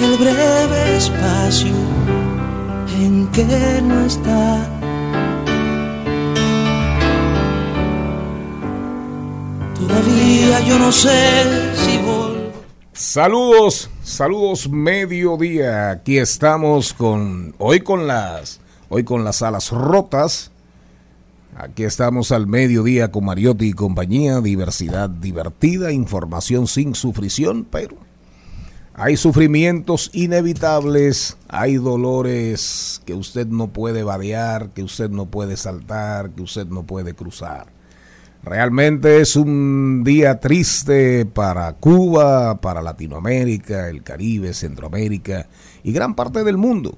el breve espacio en que no está. Todavía yo no sé si vuelvo. Saludos, saludos mediodía. Aquí estamos con hoy con las hoy con las alas rotas. Aquí estamos al mediodía con Mariotti y compañía, diversidad divertida, información sin sufrición, pero hay sufrimientos inevitables, hay dolores que usted no puede vadear, que usted no puede saltar, que usted no puede cruzar. Realmente es un día triste para Cuba, para Latinoamérica, el Caribe, Centroamérica y gran parte del mundo.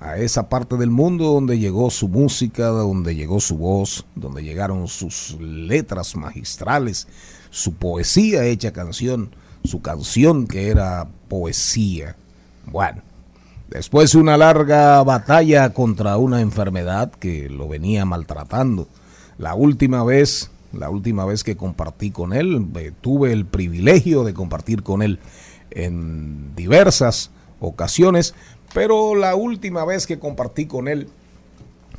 A esa parte del mundo donde llegó su música, donde llegó su voz, donde llegaron sus letras magistrales, su poesía hecha canción su canción que era poesía. Bueno, después de una larga batalla contra una enfermedad que lo venía maltratando, la última vez, la última vez que compartí con él, eh, tuve el privilegio de compartir con él en diversas ocasiones, pero la última vez que compartí con él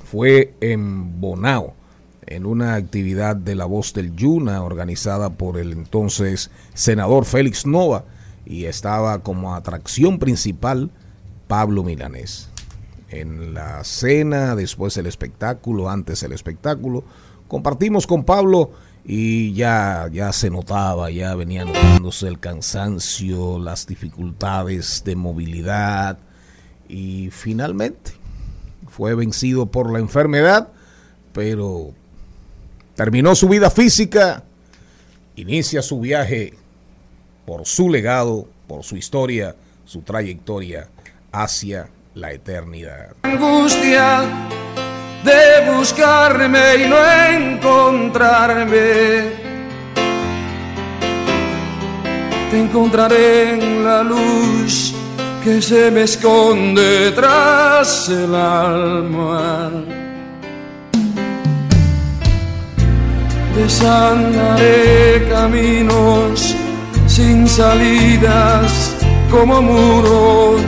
fue en Bonao en una actividad de La Voz del Yuna organizada por el entonces senador Félix Nova y estaba como atracción principal Pablo Milanés. En la cena, después el espectáculo, antes el espectáculo, compartimos con Pablo y ya, ya se notaba, ya venía notándose el cansancio, las dificultades de movilidad y finalmente fue vencido por la enfermedad, pero Terminó su vida física, inicia su viaje por su legado, por su historia, su trayectoria hacia la eternidad. Angustia de buscarme y no encontrarme. Te encontraré en la luz que se me esconde tras el alma. Desandaré caminos sin salidas como muros.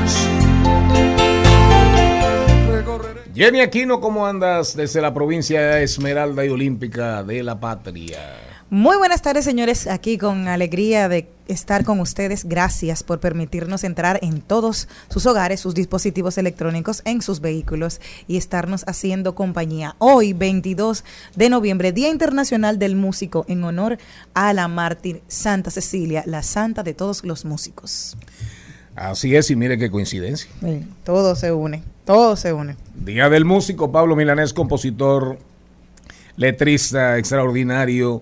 Jenny Aquino, ¿cómo andas desde la provincia Esmeralda y Olímpica de la Patria? Muy buenas tardes, señores. Aquí con alegría de estar con ustedes. Gracias por permitirnos entrar en todos sus hogares, sus dispositivos electrónicos, en sus vehículos y estarnos haciendo compañía. Hoy, 22 de noviembre, Día Internacional del Músico, en honor a la mártir Santa Cecilia, la santa de todos los músicos. Así es, y mire qué coincidencia. todo se une, todo se une. Día del Músico, Pablo Milanés, compositor, letrista extraordinario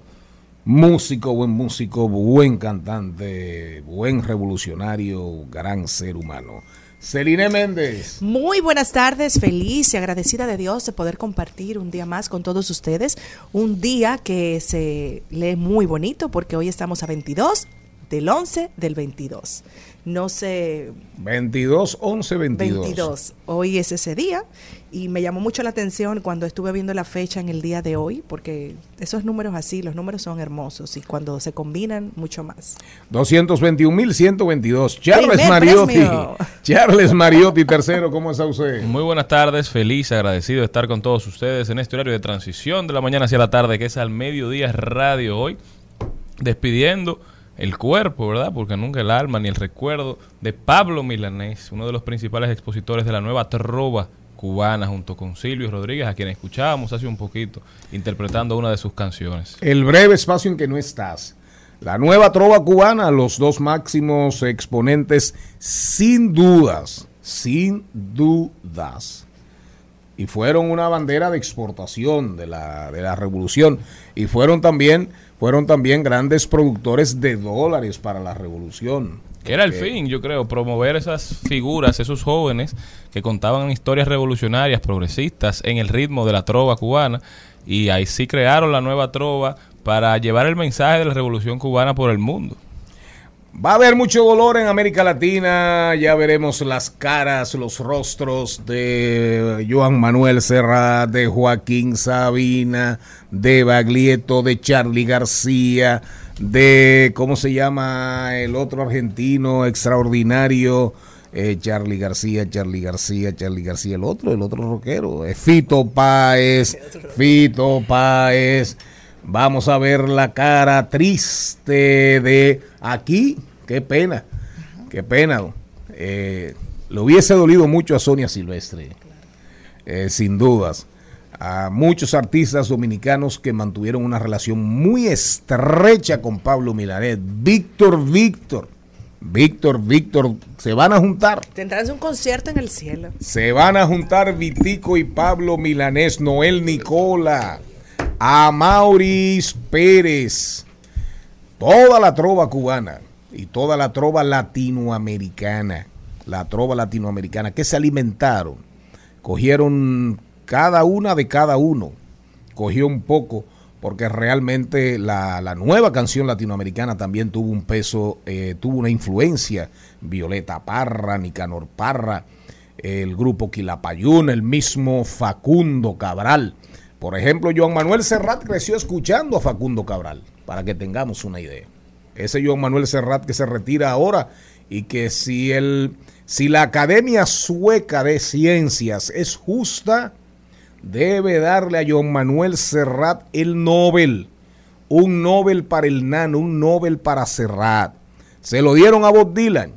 músico, buen músico, buen cantante, buen revolucionario, gran ser humano. Celine Méndez. Muy buenas tardes, feliz y agradecida de Dios de poder compartir un día más con todos ustedes. Un día que se lee muy bonito porque hoy estamos a 22 del 11 del 22. No sé. 22, 11, 22. 22. Hoy es ese día y me llamó mucho la atención cuando estuve viendo la fecha en el día de hoy, porque esos números así, los números son hermosos y cuando se combinan, mucho más. 221.122. Charles Mariotti. Charles Mariotti, tercero, ¿cómo está usted? Muy buenas tardes, feliz, agradecido de estar con todos ustedes en este horario de transición de la mañana hacia la tarde, que es al mediodía radio hoy, despidiendo el cuerpo, ¿verdad? Porque nunca el alma ni el recuerdo de Pablo Milanés, uno de los principales expositores de la nueva trova cubana junto con Silvio Rodríguez, a quien escuchábamos hace un poquito interpretando una de sus canciones. El breve espacio en que no estás. La nueva trova cubana, los dos máximos exponentes, sin dudas, sin dudas. Y fueron una bandera de exportación de la, de la revolución. Y fueron también, fueron también grandes productores de dólares para la revolución. Que era el fin, yo creo, promover esas figuras, esos jóvenes que contaban historias revolucionarias, progresistas, en el ritmo de la trova cubana. Y ahí sí crearon la nueva trova para llevar el mensaje de la revolución cubana por el mundo. Va a haber mucho dolor en América Latina, ya veremos las caras, los rostros de Joan Manuel Serrat, de Joaquín Sabina, de Baglietto, de Charlie García, de, ¿cómo se llama el otro argentino extraordinario? Eh, Charlie García, Charlie García, Charlie García, el otro, el otro rockero, eh, Fito Páez, Fito Páez. Vamos a ver la cara triste de aquí. Qué pena, qué pena. Eh, le hubiese dolido mucho a Sonia Silvestre, eh, sin dudas. A muchos artistas dominicanos que mantuvieron una relación muy estrecha con Pablo Milanet. Víctor, Víctor. Víctor, Víctor, se van a juntar. Tendrán un concierto en el cielo. Se van a juntar Vitico y Pablo Milanés, Noel Nicola a Maurice Pérez, toda la trova cubana y toda la trova latinoamericana, la trova latinoamericana, que se alimentaron, cogieron cada una de cada uno, cogió un poco, porque realmente la, la nueva canción latinoamericana también tuvo un peso, eh, tuvo una influencia, Violeta Parra, Nicanor Parra, el grupo Quilapayún, el mismo Facundo Cabral, por ejemplo, Joan Manuel Serrat creció escuchando a Facundo Cabral, para que tengamos una idea. Ese Joan Manuel Serrat que se retira ahora y que si, el, si la Academia Sueca de Ciencias es justa, debe darle a Joan Manuel Serrat el Nobel. Un Nobel para el nano, un Nobel para Serrat. Se lo dieron a Bob Dylan.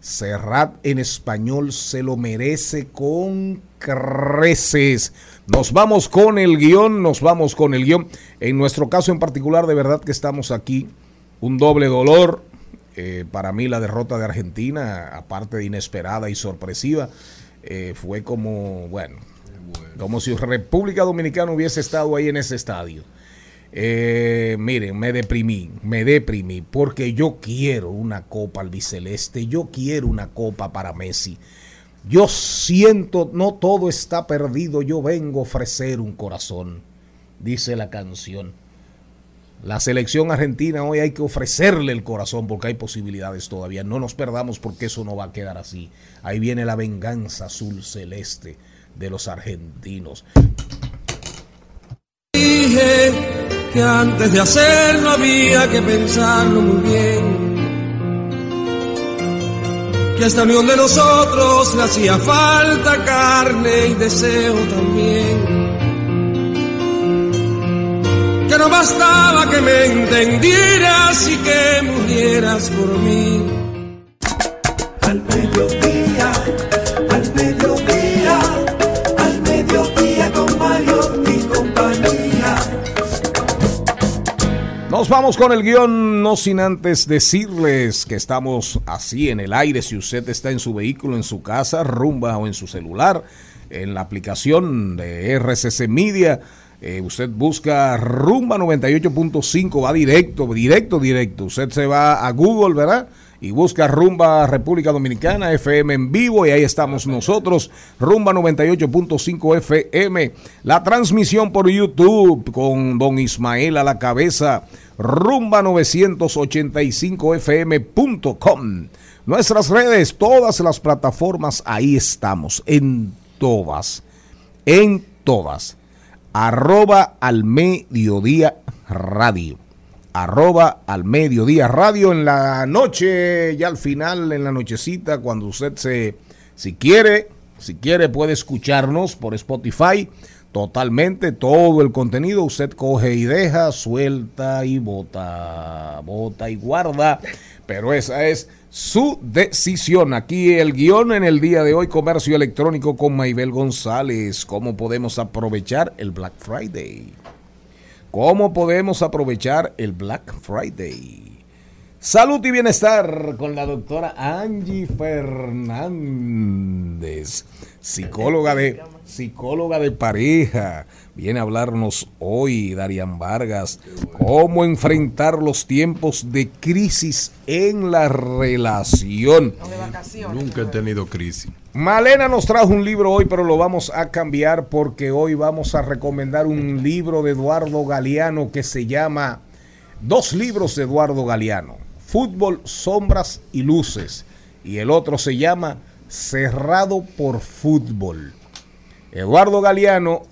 Serrat en español se lo merece con creces. Nos vamos con el guion, nos vamos con el guion. En nuestro caso en particular, de verdad que estamos aquí. Un doble dolor. Eh, para mí la derrota de Argentina, aparte de inesperada y sorpresiva, eh, fue como, bueno, como si República Dominicana hubiese estado ahí en ese estadio. Eh, miren, me deprimí, me deprimí, porque yo quiero una copa albiceleste, yo quiero una copa para Messi. Yo siento, no todo está perdido, yo vengo a ofrecer un corazón, dice la canción. La selección argentina hoy hay que ofrecerle el corazón porque hay posibilidades todavía. No nos perdamos porque eso no va a quedar así. Ahí viene la venganza azul celeste de los argentinos. Dije que antes de hacerlo había que pensarlo muy bien que esta unión de nosotros le hacía falta carne y deseo también. Que no bastaba que me entendieras y que murieras por mí. Al mediodía, al mediodía, al mediodía con Mario mi compañía. Nos vamos con el guion, no sin antes decirles que estamos así en el aire. Si usted está en su vehículo, en su casa, rumba o en su celular, en la aplicación de RCC Media, eh, usted busca rumba 98.5, va directo, directo, directo. Usted se va a Google, ¿verdad? y busca Rumba República Dominicana FM en vivo y ahí estamos nosotros, Rumba 98.5 FM, la transmisión por YouTube con Don Ismael a la cabeza, Rumba 985fm.com. Nuestras redes, todas las plataformas, ahí estamos, en todas, en todas. Arroba al mediodía radio arroba al mediodía radio en la noche, ya al final, en la nochecita, cuando usted se, si quiere, Si quiere puede escucharnos por Spotify totalmente todo el contenido. Usted coge y deja, suelta y bota, bota y guarda. Pero esa es su decisión. Aquí el guion en el día de hoy, comercio electrónico con Maybel González. ¿Cómo podemos aprovechar el Black Friday? ¿Cómo podemos aprovechar el Black Friday? Salud y bienestar con la doctora Angie Fernández, psicóloga de, psicóloga de pareja. Viene a hablarnos hoy, Darian Vargas, cómo enfrentar los tiempos de crisis en la relación. Nunca he tenido crisis. Malena nos trajo un libro hoy, pero lo vamos a cambiar porque hoy vamos a recomendar un libro de Eduardo Galeano que se llama, dos libros de Eduardo Galeano, Fútbol, Sombras y Luces, y el otro se llama Cerrado por Fútbol. Eduardo Galeano,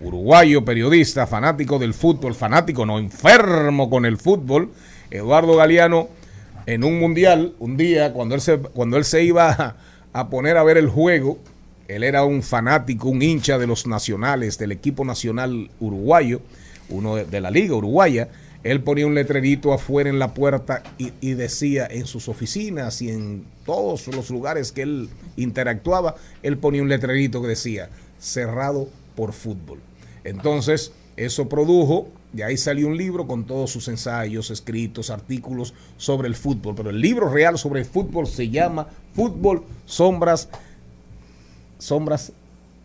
uruguayo, periodista, fanático del fútbol, fanático, no enfermo con el fútbol, Eduardo Galeano, en un mundial, un día, cuando él se, cuando él se iba a, poner a ver el juego, él era un fanático, un hincha de los nacionales, del equipo nacional uruguayo, uno de, de la liga uruguaya, él ponía un letrerito afuera en la puerta y, y, decía en sus oficinas y en todos los lugares que él interactuaba, él ponía un letrerito que decía cerrado por fútbol. Entonces, eso produjo, de ahí salió un libro con todos sus ensayos, escritos, artículos sobre el fútbol. Pero el libro real sobre el fútbol se llama Fútbol, Sombras, Sombras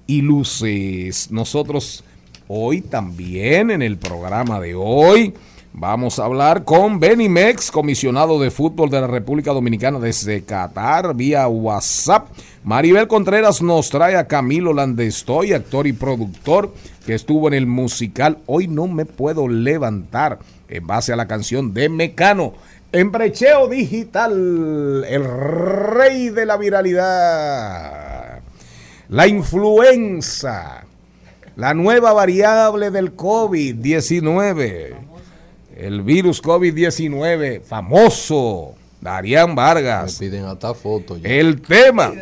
y Luces. Nosotros hoy también en el programa de hoy Vamos a hablar con Benny Mex, comisionado de fútbol de la República Dominicana desde Qatar, vía WhatsApp. Maribel Contreras nos trae a Camilo Landestoy, actor y productor, que estuvo en el musical Hoy no me puedo levantar, en base a la canción de Mecano. En brecheo digital, el rey de la viralidad, la influenza, la nueva variable del COVID-19 el virus COVID-19 famoso, Darían Vargas. Me piden hasta fotos. El tema,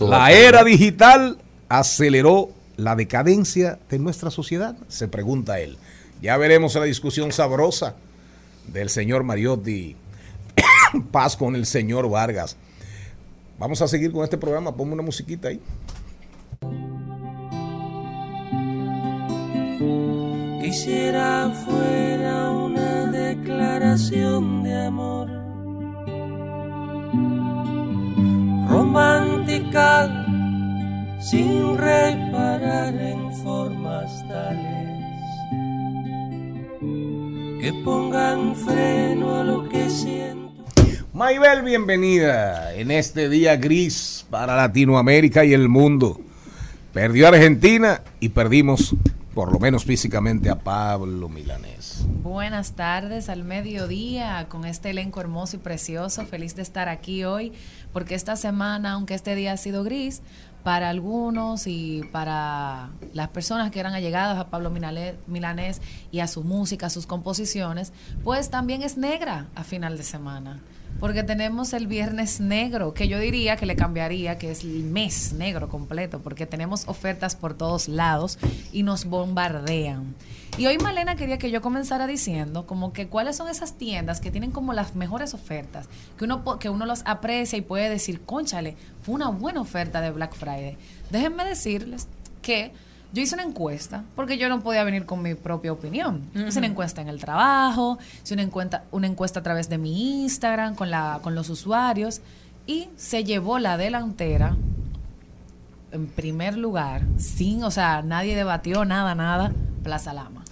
la era digital aceleró la decadencia de nuestra sociedad, se pregunta él. Ya veremos la discusión sabrosa del señor Mariotti, paz con el señor Vargas. Vamos a seguir con este programa, ponme una musiquita ahí. Quisiera fuera declaración de amor romántica sin reparar en formas tales que pongan freno a lo que siento. Maybel, bienvenida en este día gris para Latinoamérica y el mundo. Perdió Argentina y perdimos por lo menos físicamente a Pablo Milanés. Buenas tardes al mediodía con este elenco hermoso y precioso. Feliz de estar aquí hoy porque esta semana, aunque este día ha sido gris, para algunos y para las personas que eran allegadas a Pablo Milanés y a su música, a sus composiciones, pues también es negra a final de semana. Porque tenemos el viernes negro, que yo diría que le cambiaría, que es el mes negro completo, porque tenemos ofertas por todos lados y nos bombardean. Y hoy Malena quería que yo comenzara diciendo como que cuáles son esas tiendas que tienen como las mejores ofertas, que uno, que uno los aprecia y puede decir, conchale, fue una buena oferta de Black Friday. Déjenme decirles que yo hice una encuesta, porque yo no podía venir con mi propia opinión. Uh -huh. Hice una encuesta en el trabajo, hice una encuesta, una encuesta a través de mi Instagram con, la, con los usuarios y se llevó la delantera en primer lugar, sin, o sea, nadie debatió nada, nada, Plaza Lama.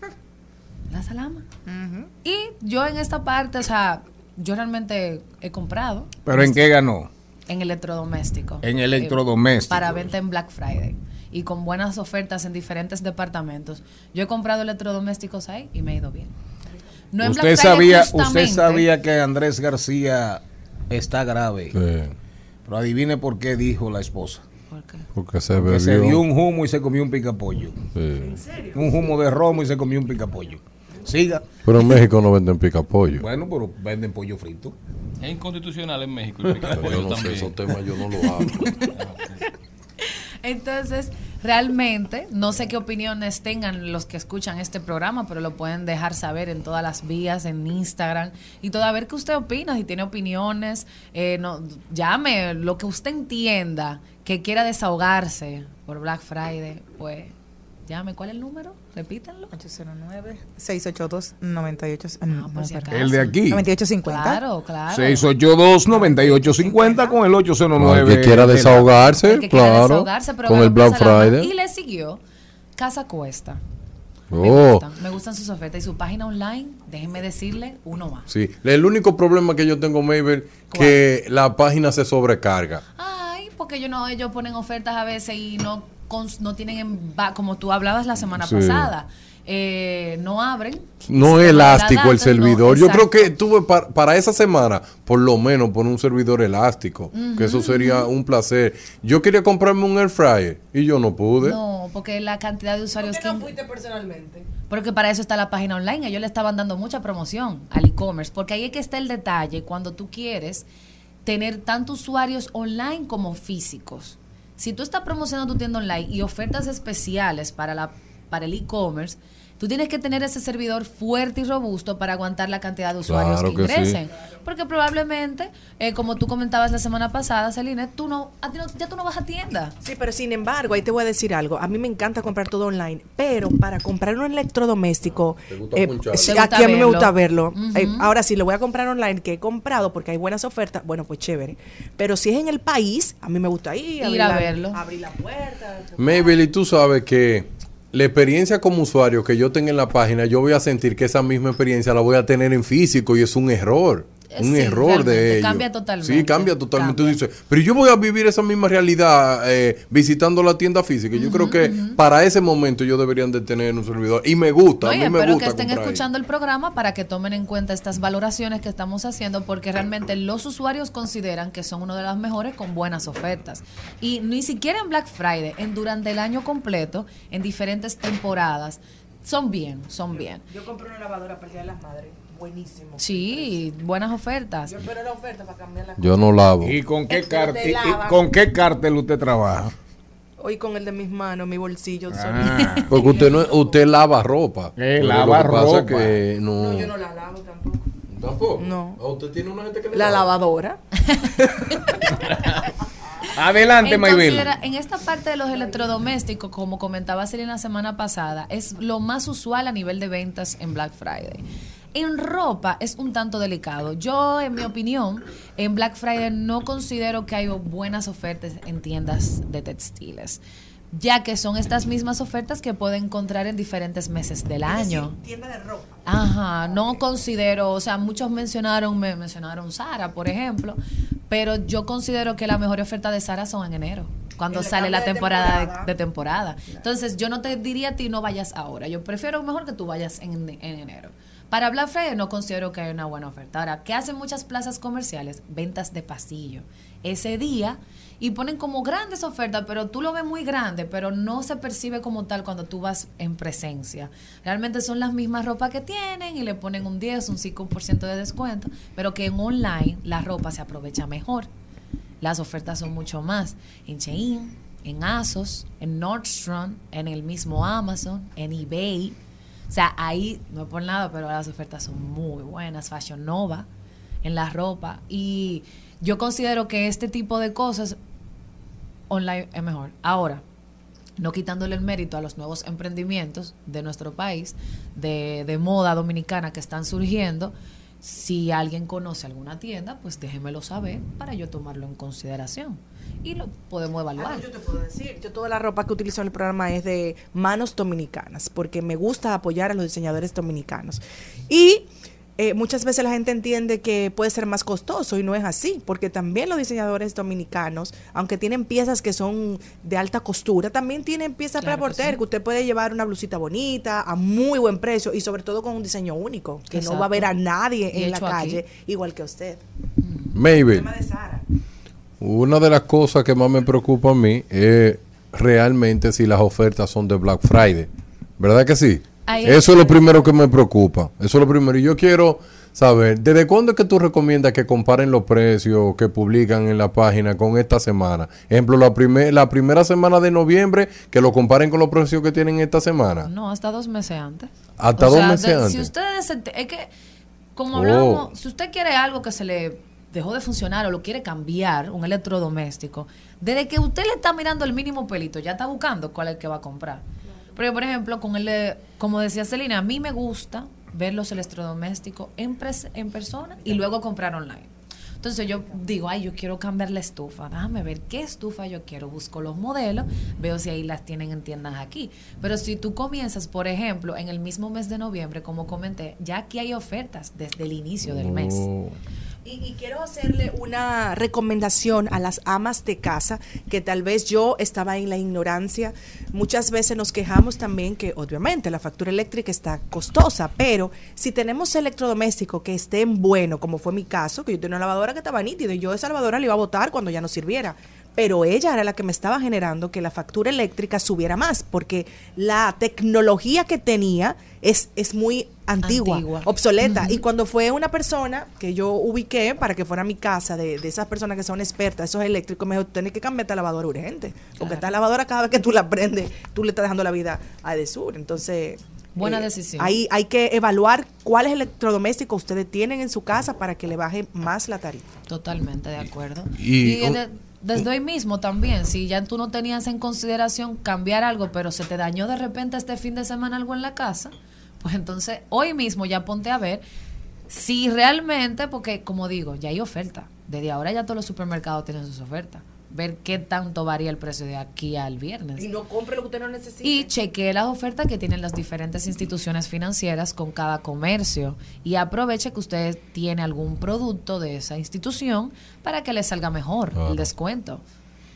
Plaza Lama. Uh -huh. Y yo en esta parte, o sea, yo realmente he comprado. ¿Pero en qué ganó? En electrodoméstico. En electrodoméstico. Eh, para venta en Black Friday y con buenas ofertas en diferentes departamentos. Yo he comprado electrodomésticos ahí y me he ido bien. No usted sabía, usted sabía que Andrés García está grave. Sí. Pero adivine por qué dijo la esposa. ¿Por qué? Porque se Porque se dio un humo y se comió un picapollo. Sí. Un humo de romo y se comió un picapollo. Siga. Pero en México no venden pica pollo. Bueno, pero venden pollo frito. Es inconstitucional en México. El yo no sé, esos temas yo no lo hablo. Entonces, realmente, no sé qué opiniones tengan los que escuchan este programa, pero lo pueden dejar saber en todas las vías, en Instagram y todo. A ver qué usted opina, si tiene opiniones, eh, no, llame lo que usted entienda, que quiera desahogarse por Black Friday, pues llame. ¿Cuál es el número? Repítanlo. 809-682-98. Ah, por si. El de aquí. 9850. Claro, claro. 682-9850 con el 809. El que quiera desahogarse, El que quiera claro. desahogarse, pero con el Black. Friday. Y le siguió Casa Cuesta. Me Oh, gustan, me gustan sus ofertas y su página online, déjenme decirle, uno más. sí. El único problema que yo tengo, Mabel, que la página se sobrecarga. Ay, porque ellos no, ellos ponen ofertas a veces y no no tienen como tú hablabas la semana Sí. pasada. Eh, no abren. No es elástico el no, servidor. Yo creo que tuve par- para esa semana, por lo menos, poner un servidor elástico. Que eso sería un placer. Yo quería comprarme un air fryer y yo no pude. No, porque la cantidad de usuarios que personalmente? Porque para eso está la página online. Ellos le estaban dando mucha promoción al e-commerce. Porque ahí es que está el detalle cuando tú quieres tener tanto usuarios online como físicos. Si tú estás promocionando tu tienda online y ofertas especiales para, la, para el e-commerce, tú tienes que tener ese servidor fuerte y robusto para aguantar la cantidad de usuarios Claro que que sí. ingresen. Porque probablemente, eh, como tú comentabas la semana pasada, Celine, tú no, a ti no- ya tú no vas a tienda. Sí, pero sin embargo, ahí te voy a decir algo. A mí me encanta comprar todo online, pero para comprar un electrodoméstico, ¿Te gusta eh, sí, ¿Te gusta aquí a mí me gusta verlo. Eh, ahora, si lo voy a comprar online, que he comprado porque hay buenas ofertas, bueno, pues chévere. Pero si es en el país, a mí me gusta ir, Ir abrir a la- verlo. Abrir la puerta. Mabel, y tú sabes que la experiencia como usuario que yo tenga en la página, yo voy a sentir que esa misma experiencia la voy a tener en físico y es un error. Un sí, error de ellos. cambia totalmente. Sí, cambia totalmente. Cambia. Tú dices, pero yo voy a vivir esa misma realidad eh, visitando la tienda física. Yo creo que para ese momento ellos deberían de tener un servidor. Y me gusta, No, a mí me espero gusta que estén comprar ahí. escuchando el programa para que tomen en cuenta estas valoraciones que estamos haciendo porque realmente los usuarios consideran que son uno de los mejores con buenas ofertas. Y ni siquiera en Black Friday, en durante el año completo, en diferentes temporadas, son bien, son bien. Yo compré una lavadora para el Día de las Madres. Buenísimo. Sí, buenas ofertas. Yo espero la oferta para cambiar la Yo no lavo. ¿Y con qué, Te cartel, lava. con qué cartel usted trabaja? Hoy con el de mis manos, mi bolsillo. Ah. Porque usted no usted lava ropa. Eh, lava lo que pasa es ropa. que no. No, yo no la lavo tampoco. ¿Tampoco? No. ¿A usted tiene una gente que le La lava? lavadora. Adelante, Maybel. en esta parte de los electrodomésticos, como comentaba Celine la semana pasada, es lo más usual a nivel de ventas en Black Friday. En ropa es un tanto delicado. Yo, en mi opinión, en Black Friday no considero que hay buenas ofertas en tiendas de textiles, ya que son estas mismas ofertas que puede encontrar en diferentes meses del año. Tienda de ropa. Ajá, no considero, o sea, muchos mencionaron, me mencionaron Sara, por ejemplo, pero yo considero que la mejor oferta de Sara son en enero, cuando sale la de temporada de, temporada. de temporada. Entonces, yo no te diría a ti no vayas ahora, yo prefiero mejor que tú vayas en, en enero. Para Black Friday no considero que hay una buena oferta. Ahora, ¿qué hacen muchas plazas comerciales? Ventas de pasillo. Ese día y ponen como grandes ofertas, pero tú lo ves muy grande, pero no se percibe como tal cuando tú vas en presencia. Realmente son las mismas ropas que tienen y le ponen un 10, un 5% de descuento, pero que en online la ropa se aprovecha mejor. Las ofertas son mucho más en Shein, en Asos, en Nordstrom, en el mismo Amazon, en eBay. O sea, ahí no es por nada, pero las ofertas son muy buenas. Fashion Nova, en la ropa. Y yo considero que este tipo de cosas online es mejor. Ahora, no quitándole el mérito a los nuevos emprendimientos de nuestro país, de, de moda dominicana que están surgiendo, si alguien conoce alguna tienda, pues déjemelo saber para yo tomarlo en consideración. Y lo podemos evaluar. Ah, yo te puedo decir, yo toda la ropa que utilizo en el programa es de manos dominicanas, porque me gusta apoyar a los diseñadores dominicanos. Y eh, muchas veces la gente entiende que puede ser más costoso y no es así, porque también los diseñadores dominicanos, aunque tienen piezas que son de alta costura, también tienen piezas Claro para que porter, sí. que usted puede llevar una blusita bonita a muy buen precio y sobre todo con un diseño único, que no va a ver a nadie Y en la hecho aquí. calle igual que usted. Maybe. Tema de Sara. Una de las cosas que más me preocupa a mí es realmente si las ofertas son de Black Friday. ¿Verdad que sí? Ahí Eso es lo primero que me preocupa. Eso es lo primero. Y yo quiero ¿Sabes? ¿Desde cuándo es que tú recomiendas que comparen los precios que publican en la página con esta semana? Ejemplo, la, primer, la primera semana de noviembre, que lo comparen con los precios que tienen esta semana. No, hasta dos meses antes. Hasta O dos sea, meses de- antes. Si ustedes, es que, como Oh. hablamos, si usted quiere algo que se le dejó de funcionar o lo quiere cambiar, un electrodoméstico, desde que usted le está mirando el mínimo pelito, ya está buscando cuál es el que va a comprar. Pero, por ejemplo, con el, como decía Celina, a mí me gusta ver los electrodomésticos en, pres- en persona y luego comprar online. Entonces yo digo, ay, yo quiero cambiar la estufa. Déjame ver qué estufa yo quiero. Busco los modelos, veo si ahí las tienen en tiendas aquí. Pero si tú comienzas, por ejemplo, en el mismo mes de noviembre, como comenté, ya aquí hay ofertas desde el inicio del mes. Oh. Y, quiero hacerle una recomendación a las amas de casa, que tal vez yo estaba en la ignorancia. Muchas veces nos quejamos también que obviamente la factura eléctrica está costosa, pero si tenemos electrodomésticos que estén buenos, como fue mi caso, que yo tenía una lavadora que estaba nítida y yo esa lavadora la iba a botar cuando ya no sirviera. Pero ella era la que me estaba generando que la factura eléctrica subiera más, porque la tecnología que tenía es, es muy antigua, Antigua. obsoleta. Y cuando fue una persona que yo ubiqué para que fuera a mi casa, de, de esas personas que son expertas, esos eléctricos, me dijo, tienes que cambiar esta lavadora urgente. Porque esta lavadora cada vez que tú la prendes, tú le estás dejando la vida a Desur. Entonces... Buena decisión. Ahí hay que evaluar cuáles electrodomésticos ustedes tienen en su casa para que le baje más la tarifa. Totalmente de acuerdo. Y- Y, de- desde hoy mismo también, si ya tú no tenías en consideración cambiar algo, pero se te dañó de repente este fin de semana algo en la casa, pues entonces hoy mismo ya ponte a ver si realmente, porque como digo, ya hay oferta. Desde ahora ya todos los supermercados tienen sus ofertas. Ver qué tanto varía el precio de aquí al viernes. no compre lo que usted no necesita. Y chequee las ofertas que tienen las diferentes instituciones financieras con cada comercio y aproveche que usted tiene algún producto de esa institución para que le salga mejor Claro. el descuento.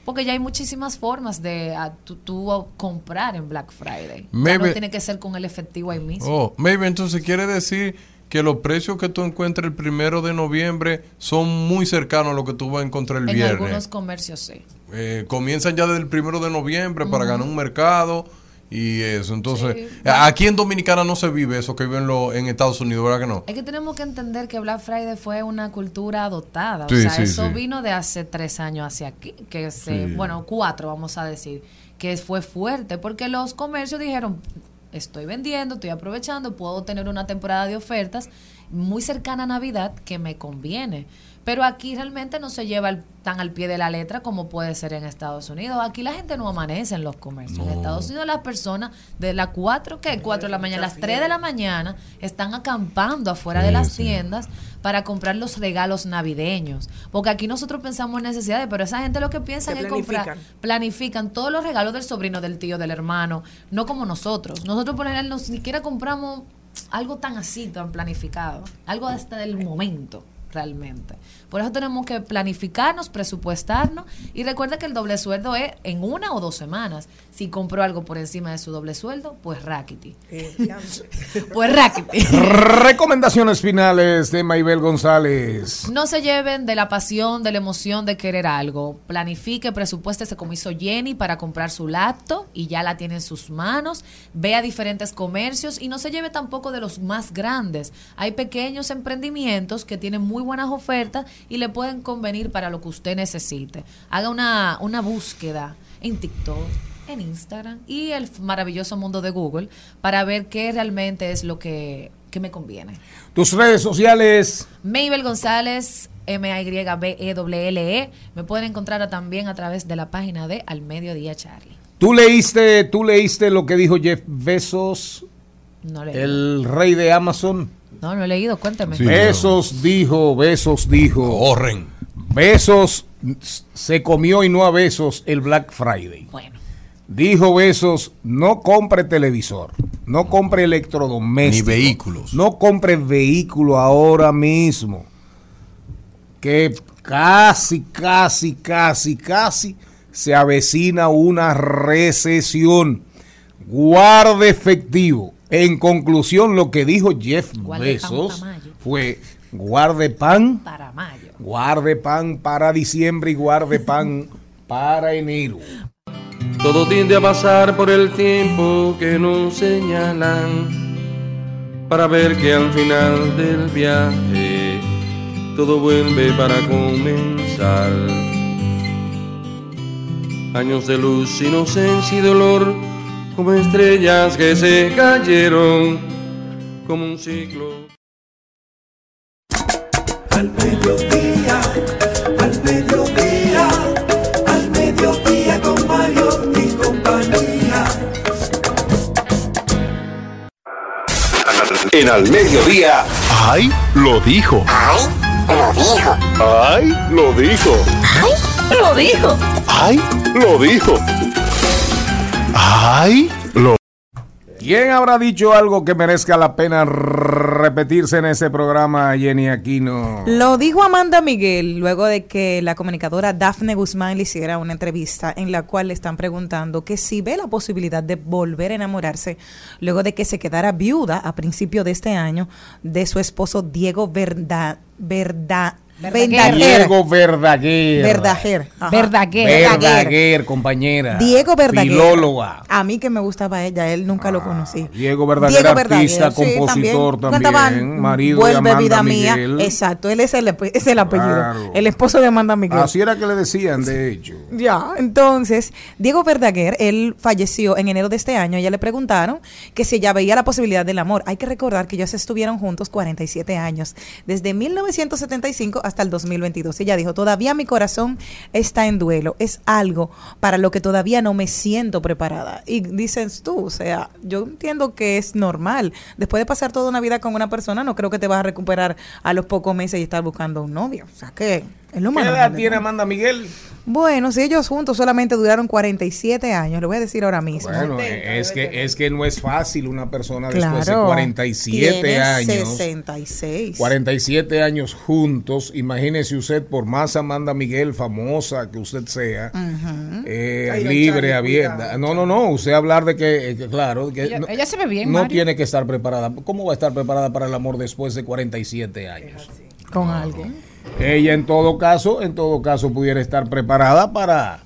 Porque ya hay muchísimas formas de ah, tú, tú comprar en Black Friday. Ya Maybe- no tiene que ser con el efectivo ahí mismo. Oh, maybe entonces quiere decir que los precios que tú encuentras el primero de noviembre son muy cercanos a lo que tú vas a encontrar el en viernes. algunos comercios sí. Eh, comienzan ya desde el primero de noviembre para ganar un mercado y eso. Entonces, Sí. aquí en Dominicana no se vive eso que viven lo, en Estados Unidos, ¿verdad que no? Es que tenemos que entender que Black Friday fue una cultura adoptada. Sí, o sea, sí, eso vino de hace tres años hacia aquí. Que se, bueno, cuatro vamos a decir. Que fue fuerte. Porque los comercios dijeron, estoy vendiendo, estoy aprovechando, puedo tener una temporada de ofertas muy cercana a Navidad que me conviene. Pero aquí realmente no se lleva el- tan al pie de la letra como puede ser en Estados Unidos. Aquí la gente no amanece en los comercios. En Estados Unidos las personas de las 4, ¿qué? 4 de la mañana, las 3 de la mañana están acampando afuera de las sí. tiendas para comprar los regalos navideños. Porque aquí nosotros pensamos en necesidades, pero esa gente lo que piensa es comprar, planifican. todos los regalos del sobrino, del tío, del hermano, no como nosotros. Nosotros por no ni siquiera compramos algo tan así, tan planificado, algo hasta del momento realmente. Por eso tenemos que planificarnos, presupuestarnos y recuerda que el doble sueldo es en una o dos semanas. Si compró algo por encima de su doble sueldo, pues raquiti. Pues raquiti. Recomendaciones finales de Maybel González. No se lleven de la pasión, de la emoción de querer algo. Planifique, presupuéstese como hizo Jenny para comprar su laptop y ya la tiene en sus manos. Vea diferentes comercios y no se lleve tampoco de los más grandes. Hay pequeños emprendimientos que tienen muy buenas ofertas y le pueden convenir para lo que usted necesite. Haga una, una búsqueda en TikTok en Instagram y el maravilloso mundo de Google para ver qué realmente es lo que, que me conviene. Tus redes sociales. Mabel González, M-A-Y-B-E-W-L-E. E. Me pueden encontrar también a través de la página de Al Mediodía Charlie. Tú leíste, tú leíste lo que dijo Jeff Bezos, No le el rey de Amazon. No, no he leído, cuénteme. Sí. Besos dijo, Besos dijo. Ahorren. Besos se comió y no a Besos el Black Friday. Bueno, Dijo Besos, no compre televisor, no compre electrodoméstico. Ni vehículos. No compre vehículo ahora mismo. Que casi, casi, casi, casi se avecina una recesión. Guarde efectivo. En conclusión, lo que dijo Jeff Bezos fue guarde pan, para mayo. guarde pan para diciembre y guarde pan para enero. Todo tiende a pasar por el tiempo que nos señalan. para ver que al final del viaje todo vuelve para comenzar. Años de luz, inocencia y dolor, como estrellas que se cayeron, como un ciclo. Al mediodía, al mediodía, al mediodía con Mario y compañía. En al mediodía. ¡Ay! Lo dijo. ¡Ay! Lo dijo. ¡Ay! Lo dijo. ¡Ay! Lo dijo. ¡Ay! Lo dijo. ¡Ay! Lo ¿Quién habrá dicho algo que merezca la pena repetirse en ese programa, Jenny Aquino? Lo dijo Amanda Miguel luego de que la comunicadora Dafne Guzmán le hiciera una entrevista en la cual le están preguntando que si ve la posibilidad de volver a enamorarse luego de que se quedara viuda a principio de este año de su esposo Diego Verda, Verda, Verdaguer. Diego Verdaguer. Verdaguer. Ajá. Verdaguer. Verdaguer, compañera. Diego Verdaguer. Filóloga. A mí que me gustaba ella, él nunca lo conocí. Diego Verdaguer, artista, compositor también, Cantaban marido de Amanda vida Miguel. mía. Exacto, él es el, es el apellido. Claro. El esposo de Amanda Miguel. Así era que le decían, de hecho. Ya, entonces, Diego Verdaguer, él falleció en enero de este año. Ella le preguntaron que si ella veía la posibilidad del amor. Hay que recordar que ellos estuvieron juntos 47 años, desde 1975 hasta el 2022. Ella dijo, todavía mi corazón está en duelo. Es algo para lo que todavía no me siento preparada. Y dices tú, o sea, yo entiendo que es normal. Después de pasar toda una vida con una persona, no creo que te vas a recuperar a los pocos meses y estar buscando un novio. O sea, que es lo ¿Qué edad tiene. Amanda Miguel? Bueno, si ellos juntos solamente duraron 47 años, lo voy a decir ahora mismo. Bueno, es que, es que no es fácil una persona después de Claro. 47 Tiene años. 66. 47 años juntos, imagínese usted, por más Amanda Miguel famosa que usted sea, eh, Ay, libre, abierta. No, no, no, usted hablar de que, eh, que claro, que Ella, no, ella se ve bien, no Mario. tiene que estar preparada. ¿Cómo va a estar preparada para el amor después de 47 años? Con alguien. Ella en todo caso, en todo caso pudiera estar preparada para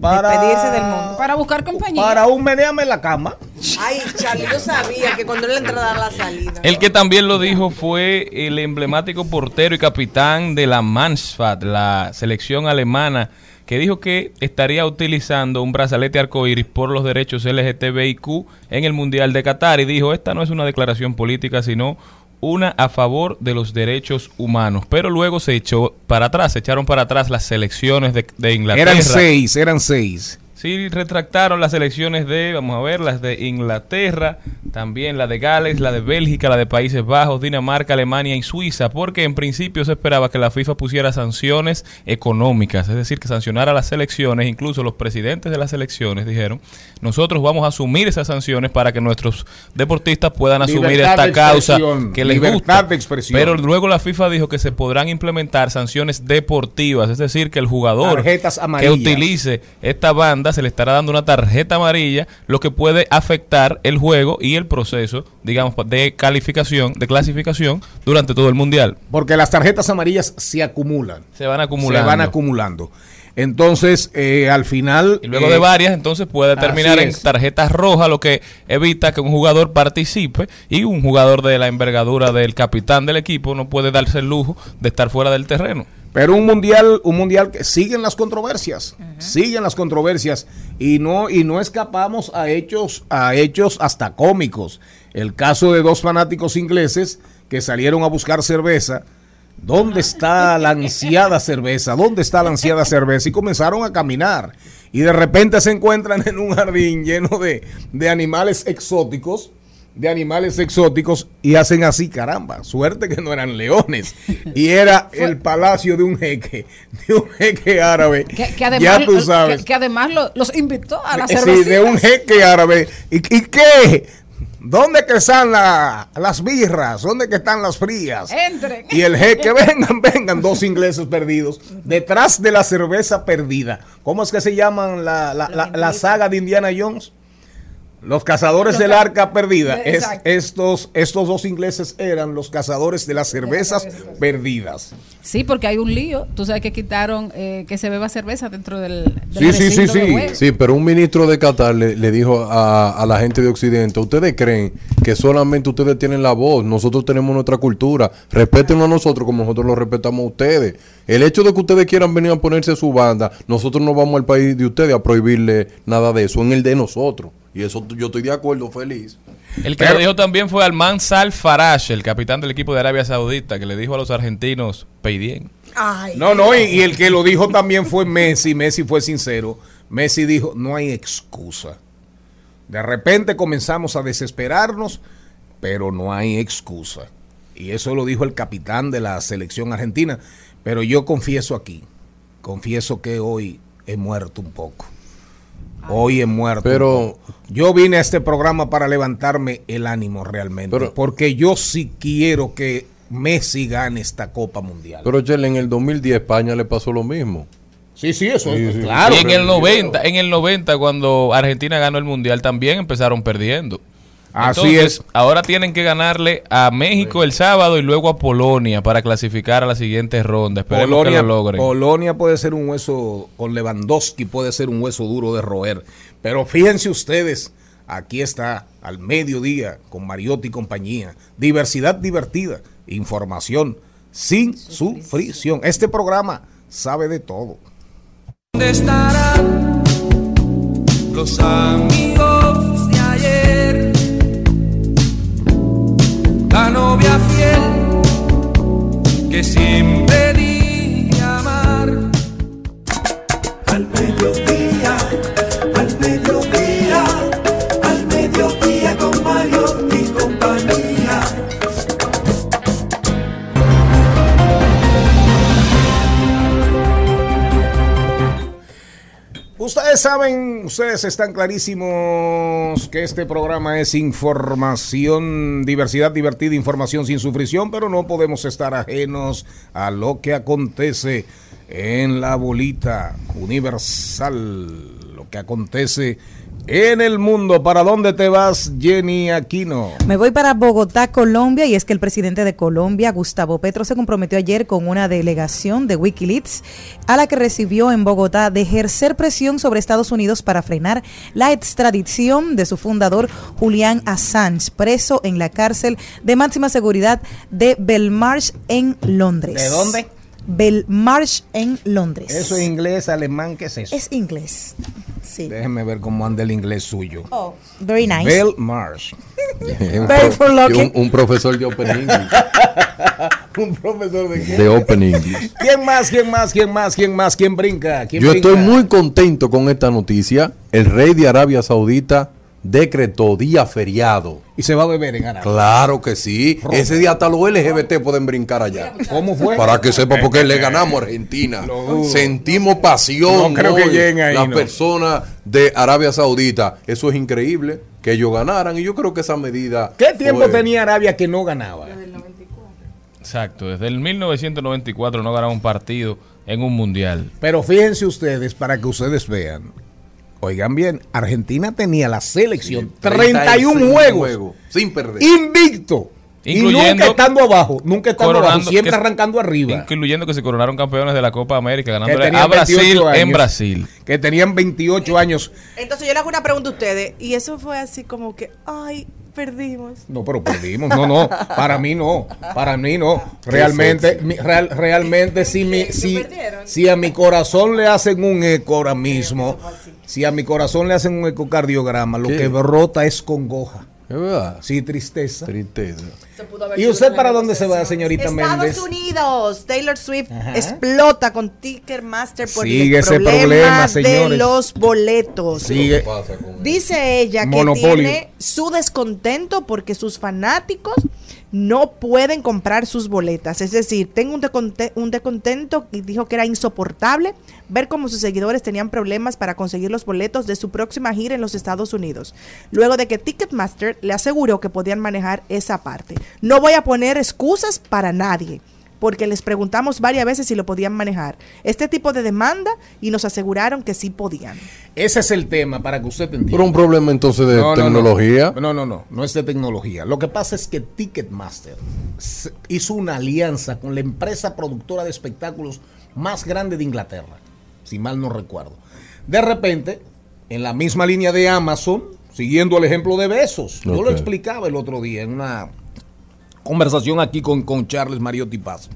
para Despedirse del mundo. Para buscar compañía. para un meneame en la cama. Ay, Charlie, yo sabía que cuando él entrara a la salida. El que también lo dijo fue el emblemático portero y capitán de la Mansfat, la selección alemana, que dijo que estaría utilizando un brazalete arcoíris por los derechos LGTBIQ en el Mundial de Qatar. Y dijo, esta no es una declaración política, sino una a favor de los derechos humanos. Pero luego se echó para atrás, se echaron para atrás las selecciones de, de Inglaterra. Eran seis, eran seis. Sí, retractaron las elecciones de, vamos a ver, las de Inglaterra, también la de Gales, la de Bélgica, la de Países Bajos, Dinamarca, Alemania y Suiza, porque en principio se esperaba que la FIFA pusiera sanciones económicas, es decir, que sancionara las selecciones, incluso los presidentes de las selecciones dijeron, nosotros vamos a asumir esas sanciones para que nuestros deportistas puedan asumir Libertad esta causa que les gusta. de expresión. Pero luego la FIFA dijo que se podrán implementar sanciones deportivas, es decir, que el jugador que utilice esta banda se le estará dando una tarjeta amarilla, lo que puede afectar el juego y el proceso, digamos, de calificación, de clasificación durante todo el mundial. Porque las tarjetas amarillas se acumulan. Se van acumulando. Se van acumulando. Entonces, eh, al final. Y luego eh, de varias, entonces puede terminar en tarjetas rojas, lo que evita que un jugador participe y un jugador de la envergadura del capitán del equipo no puede darse el lujo de estar fuera del terreno. Pero un mundial, un mundial que siguen las controversias, siguen las controversias y no y no escapamos a hechos a hechos hasta cómicos. El caso de dos fanáticos ingleses que salieron a buscar cerveza. ¿Dónde está la ansiada cerveza? ¿Dónde está la ansiada cerveza? Y comenzaron a caminar. Y de repente se encuentran en un jardín lleno de, de animales exóticos de animales exóticos y hacen así, caramba, suerte que no eran leones. Y era el palacio de un jeque, de un jeque árabe. Que, que además, ya tú sabes. que, que además lo- los invitó a la Eh, sí, cerveza. de un jeque árabe. ¿Y, y qué? ¿Dónde que están la- las birras? ¿Dónde que están las frías? Entren. Y el jeque, vengan, vengan, dos ingleses perdidos, detrás de la cerveza perdida. ¿Cómo es que se llaman la, la, la- la saga de Indiana Jones? Los cazadores Los del ca- arca perdida. Es- estos, estos dos ingleses eran los cazadores de las cervezas perdidas. Sí, porque hay un lío. Tú sabes que quitaron eh, que se beba cerveza dentro del, del Sí, sí, sí, sí. Sí, pero un ministro de Qatar le, le dijo a, a la gente de Occidente, ustedes creen que solamente ustedes tienen la voz, nosotros tenemos nuestra cultura, respétenos a nosotros como nosotros lo respetamos a ustedes. El hecho de que ustedes quieran venir a ponerse su banda, nosotros no vamos al país de ustedes a prohibirle nada de eso, en el de nosotros. Y eso yo estoy de acuerdo, feliz. El que lo dijo también fue Alman Sal Farage, el capitán del equipo de Arabia Saudita, que le dijo a los argentinos, peidien. No, no, y, y el que lo dijo también fue Messi. Messi fue sincero. Messi dijo, no hay excusa. De repente comenzamos a desesperarnos, pero no hay excusa. Y eso lo dijo el capitán de la selección argentina. Pero yo confieso aquí, confieso que hoy he muerto un poco. Hoy he muerto. Pero- yo vine a este programa para levantarme el ánimo realmente. Pero- porque yo sí quiero que Messi gane esta Copa Mundial. Pero Chele, en el 2010 España le pasó lo mismo. Sí, sí, eso Sí, es sí. claro. y en el 90, en el 90 cuando Argentina ganó el mundial también empezaron perdiendo. Así Entonces, es. Ahora tienen que ganarle a México el sábado y luego a Polonia para clasificar a la siguiente ronda. Esperemos Polonia, que lo logren. Polonia puede ser un hueso, con Lewandowski puede ser un hueso duro de roer. Pero fíjense ustedes, aquí está, al mediodía, con Mariotti y compañía. Diversidad divertida, información sin sufrición. Este programa sabe de todo. ¿Dónde estarán los amigos Novia fiel que siempre di amar. Al mediodía, saben, ustedes están clarísimos que este programa es información, diversidad divertida, información sin sufrición, pero no podemos estar ajenos a lo que acontece en la bolita universal, lo que acontece en el mundo. ¿Para dónde te vas, Jenny Aquino? Me voy para Bogotá, Colombia, y es que el presidente de Colombia, Gustavo Petro, se comprometió ayer con una delegación de Wikileaks a la que recibió en Bogotá de ejercer presión sobre Estados Unidos para frenar la extradición de su fundador, Julián Assange, preso en la cárcel de máxima seguridad de Belmarsh en Londres. ¿De dónde? Belmarsh en Londres. Eso es inglés, alemán, ¿qué es eso? Es inglés. Sí. Déjeme ver cómo anda el inglés suyo. Oh, very nice. Bell Marsh. un, Very pro- for lucky. un- un profesor de Open English. Un profesor de qué? de Open English. ¿Quién más? ¿Quién más? ¿Quién más? ¿Quién más? ¿Quién brinca? ¿Quién Yo brinca? estoy muy contento con esta noticia. El rey de Arabia Saudita decretó día feriado. Y se va a beber en Arabia. Claro que sí. Ese día hasta los LGBT pueden brincar allá. ¿Cómo fue? Para que sepa por qué le ganamos a Argentina. Sentimos pasión. No creo que lleguen ahí, Las no. personas de Arabia Saudita. Eso es increíble. Que ellos ganaran. Y yo creo que esa medida. ¿Qué tiempo fue- tenía Arabia que no ganaba? Exacto, desde el 1994 no ganaba un partido en un mundial. Pero fíjense ustedes, para que ustedes vean. Oigan bien, Argentina tenía la selección 31 juegos, Sin perder. invicto. y nunca estando abajo, nunca estando abajo, siempre que- arrancando arriba. Incluyendo que se coronaron campeones de la Copa América, ganándole a Brasil 28 en. Brasil. Que tenían 28 años. Entonces yo le hago una pregunta a ustedes. Y eso fue así como que, ay, perdimos. No, pero perdimos. No, no. Para mí no. Para mí no. Realmente, mi- real- realmente si, mi, si, si a mi corazón le hacen un eco ahora mismo, si a mi corazón le hacen un ecocardiograma, lo ¿Qué? que brota es congoja. Es verdad. Sí, tristeza. Tristeza. ¿Y usted para dónde se va, señorita Estados Méndez? Unidos, Taylor Swift Ajá. explota con Ticketmaster por Sigue el ese problema, de los boletos. Sigue. Dice ella que Monopolio. tiene su descontento porque sus fanáticos no pueden comprar sus boletas. Es decir, tengo un, deconte- un descontento y dijo que era insoportable ver cómo sus seguidores tenían problemas para conseguir los boletos de su próxima gira en los Estados Unidos. Luego de que Ticketmaster le aseguró que podían manejar esa parte. No voy a poner excusas para nadie. porque les preguntamos varias veces si lo podían manejar. Este tipo de demanda y nos aseguraron que sí podían. Ese es el tema para que usted entienda. Pero un problema entonces de No, no, tecnología. No, no, no, no es de tecnología. Lo que pasa es que Ticketmaster hizo una alianza con la empresa productora de espectáculos más grande de Inglaterra, si mal no recuerdo. De repente, en la misma línea de Amazon, siguiendo el ejemplo de Besos, yo lo explicaba el otro día en una conversación aquí con, con Charles Mariotti Paz.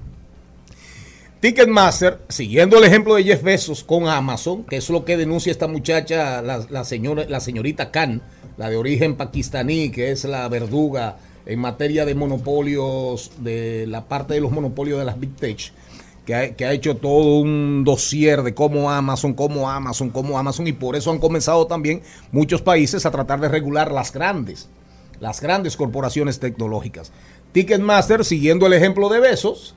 Ticketmaster, siguiendo el ejemplo de Jeff Bezos con Amazon, que es lo que denuncia esta muchacha, la, la señora, la señorita Khan, la de origen pakistaní, que es la verduga en materia de monopolios, de la parte de los monopolios de las Big Tech, que ha, que ha hecho todo un dossier de cómo Amazon, cómo Amazon, cómo Amazon, y por eso han comenzado también muchos países a tratar de regular las grandes, las grandes corporaciones tecnológicas. Ticketmaster, siguiendo el ejemplo de Besos,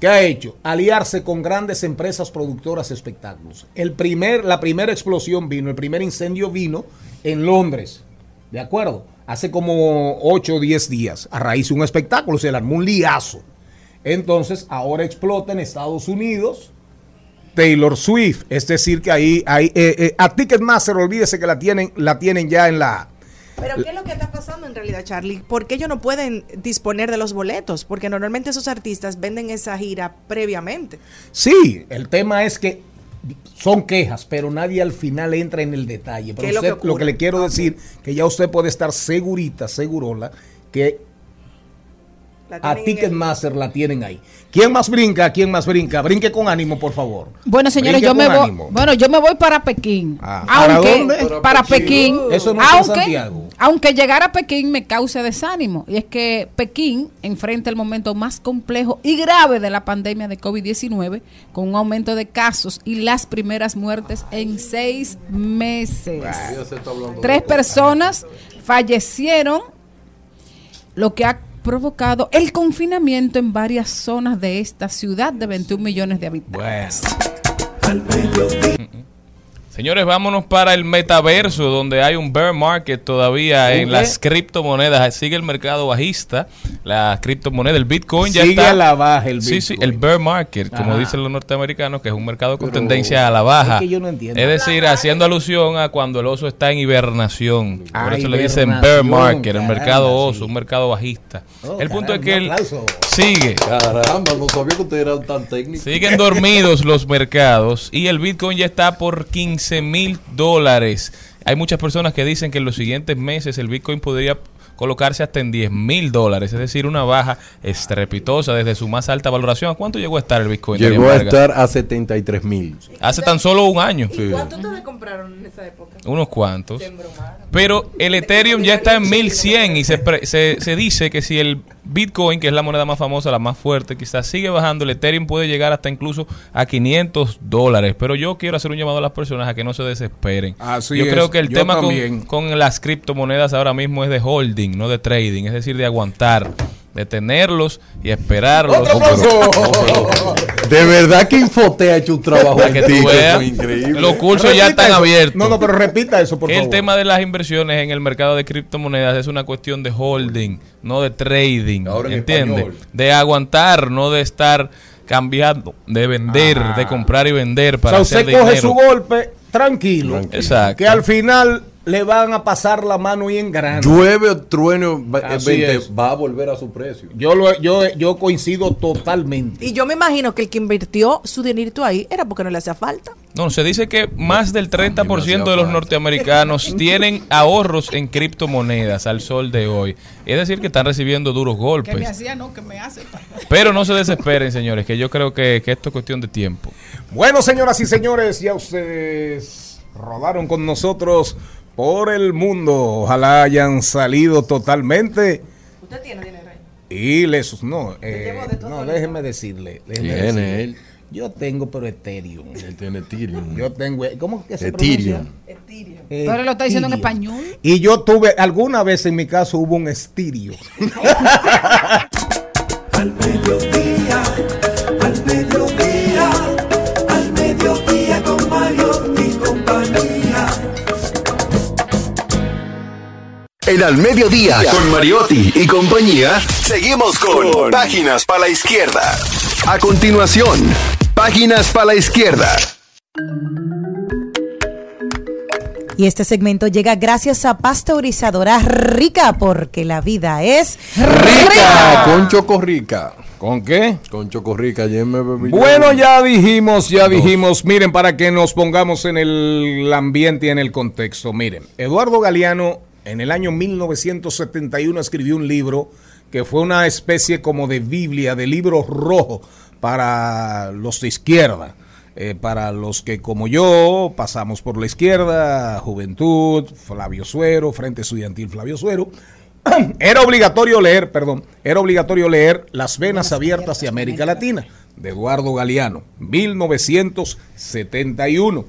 ¿Qué ha hecho? Aliarse con grandes empresas productoras de espectáculos. El primer, la primera explosión vino, el primer incendio vino en Londres, ¿de acuerdo? Hace como 8 o 10 días, a raíz de un espectáculo, se le armó un liazo. Entonces, ahora explota en Estados Unidos Taylor Swift, es decir, que ahí, ahí eh, eh, a Ticketmaster, olvídese que la tienen, la tienen ya en la... Pero ¿qué es lo que está pasando en realidad, Charlie? ¿Por qué ellos no pueden disponer de los boletos? Porque normalmente esos artistas venden esa gira previamente. Sí, el tema es que son quejas, pero nadie al final entra en el detalle. Pero ¿Qué es lo que lo, que ocurre? le quiero Ah, decir, que ya usted puede estar segurita, segurola, que a Ticketmaster la tienen ahí. ¿Quién más brinca? ¿Quién más brinca? Brinque con ánimo, por favor. Bueno, señores, Brinque yo me voy, ánimo. bueno, yo me voy para Pekín. Ah, ¿para aunque dónde? para, Para Pekín. Eso no es aunque, Santiago. aunque llegar a Pekín me cause desánimo. Y es que Pekín enfrenta el momento más complejo y grave de la pandemia de COVID-19, con un aumento de casos y las primeras muertes en seis meses. Tres personas fallecieron, lo que ha provocado el confinamiento en varias zonas de esta ciudad de 21 millones de habitantes. Señores, vámonos para el metaverso, donde hay un bear market todavía ¿Un en las criptomonedas. Sigue el mercado bajista, la criptomoneda, el Bitcoin ya Sigue está. a la baja el Sí, sí, Bitcoin. el bear market, como Ajá. dicen los norteamericanos, que es un mercado con Pero- tendencia a la baja. Es que yo no entiendo. Es decir, haciendo alusión a cuando el oso está en hibernación. Por eso le dicen bear market, el caramba, mercado oso, sí. un mercado bajista. Oh, el punto caramba, es que él sigue. Caramba, no sabía que ustedes eran tan técnicos. Siguen dormidos los mercados y el Bitcoin ya está por 15 mil dólares. Hay muchas personas que dicen que en los siguientes meses el Bitcoin podría colocarse hasta en 10 mil dólares, es decir, una baja estrepitosa desde su más alta valoración. ¿A cuánto llegó a estar el Bitcoin? Llegó a estar a 73 mil. Hace tan solo un año. ¿Cuánto ustedes compraron en esa época? Unos cuantos. Pero el Ethereum ya está en 1100 y se, pre- se, se dice que si el Bitcoin, que es la moneda más famosa, la más fuerte, quizás sigue bajando, el Ethereum puede llegar hasta incluso a 500 dólares. Pero yo quiero hacer un llamado a las personas a que no se desesperen. Así yo es, creo que el yo tema con, con las criptomonedas ahora mismo es de holding, no de trading, es decir, de aguantar, de tenerlos y esperarlos. ¡Otro aplauso! De verdad que Infote ha hecho un trabajo Para que tú veas, increíble. los cursos ya están eso. abiertos. No, no, pero repita eso, por el favor. tema de las inversiones en el mercado de criptomonedas es una cuestión de holding, no de trading. Ahora en ¿Entiendes? español. De aguantar, no de estar cambiando, de vender, Ah. de comprar y vender O para sea, hacer usted coge su golpe tranquilo, Exacto. que al final le van a pasar la mano y en grande. Llueve o trueno, es. va a volver a su precio. Yo, lo, yo, yo coincido totalmente. Y yo me imagino que el que invirtió su dinerito ahí era porque no le hacía falta. No, se dice que más del 30% de los norteamericanos tienen ahorros en criptomonedas al sol de hoy. Es decir, que están recibiendo duros Que me golpes. hacía, no, que me hace. Pero no se desesperen, señores, que yo creo que, que esto es cuestión de tiempo. Bueno, señoras y señores, ya ustedes rodaron con nosotros por el mundo. Ojalá hayan salido totalmente ¿Usted tiene dinero ahí? ilesos. No, eh, no déjeme decirle. déjeme Tiene decirle. él. Yo tengo, pero Ethereum. Él tiene Ethereum. Yo tengo, ¿cómo que se Ethereum. pronuncia? Pero lo está diciendo en Ethereum. español. Y yo tuve, alguna vez en mi caso hubo un estirio. En Al Mediodía, con Mariotti y compañía, seguimos con Páginas para la Izquierda. A continuación, Páginas para la Izquierda. Y este segmento llega gracias a Pasteurizadora Rica, porque la vida es Rica, con chocorrica. ¿Con qué? Con chocorrica. Ayer me bebí yo- Bueno, ya dijimos, ya dijimos, miren, para que nos pongamos en el ambiente y en el contexto, miren, Eduardo Galeano en el año 1971 escribió un libro que fue una especie como de Biblia, de libro rojo para los de izquierda, eh, para los que como yo pasamos por la izquierda, Juventud, Flavio Suero, Frente Estudiantil Flavio Suero, era obligatorio leer, perdón, era obligatorio leer Las Venas Abiertas de América Latina, de Eduardo Galeano, 1971.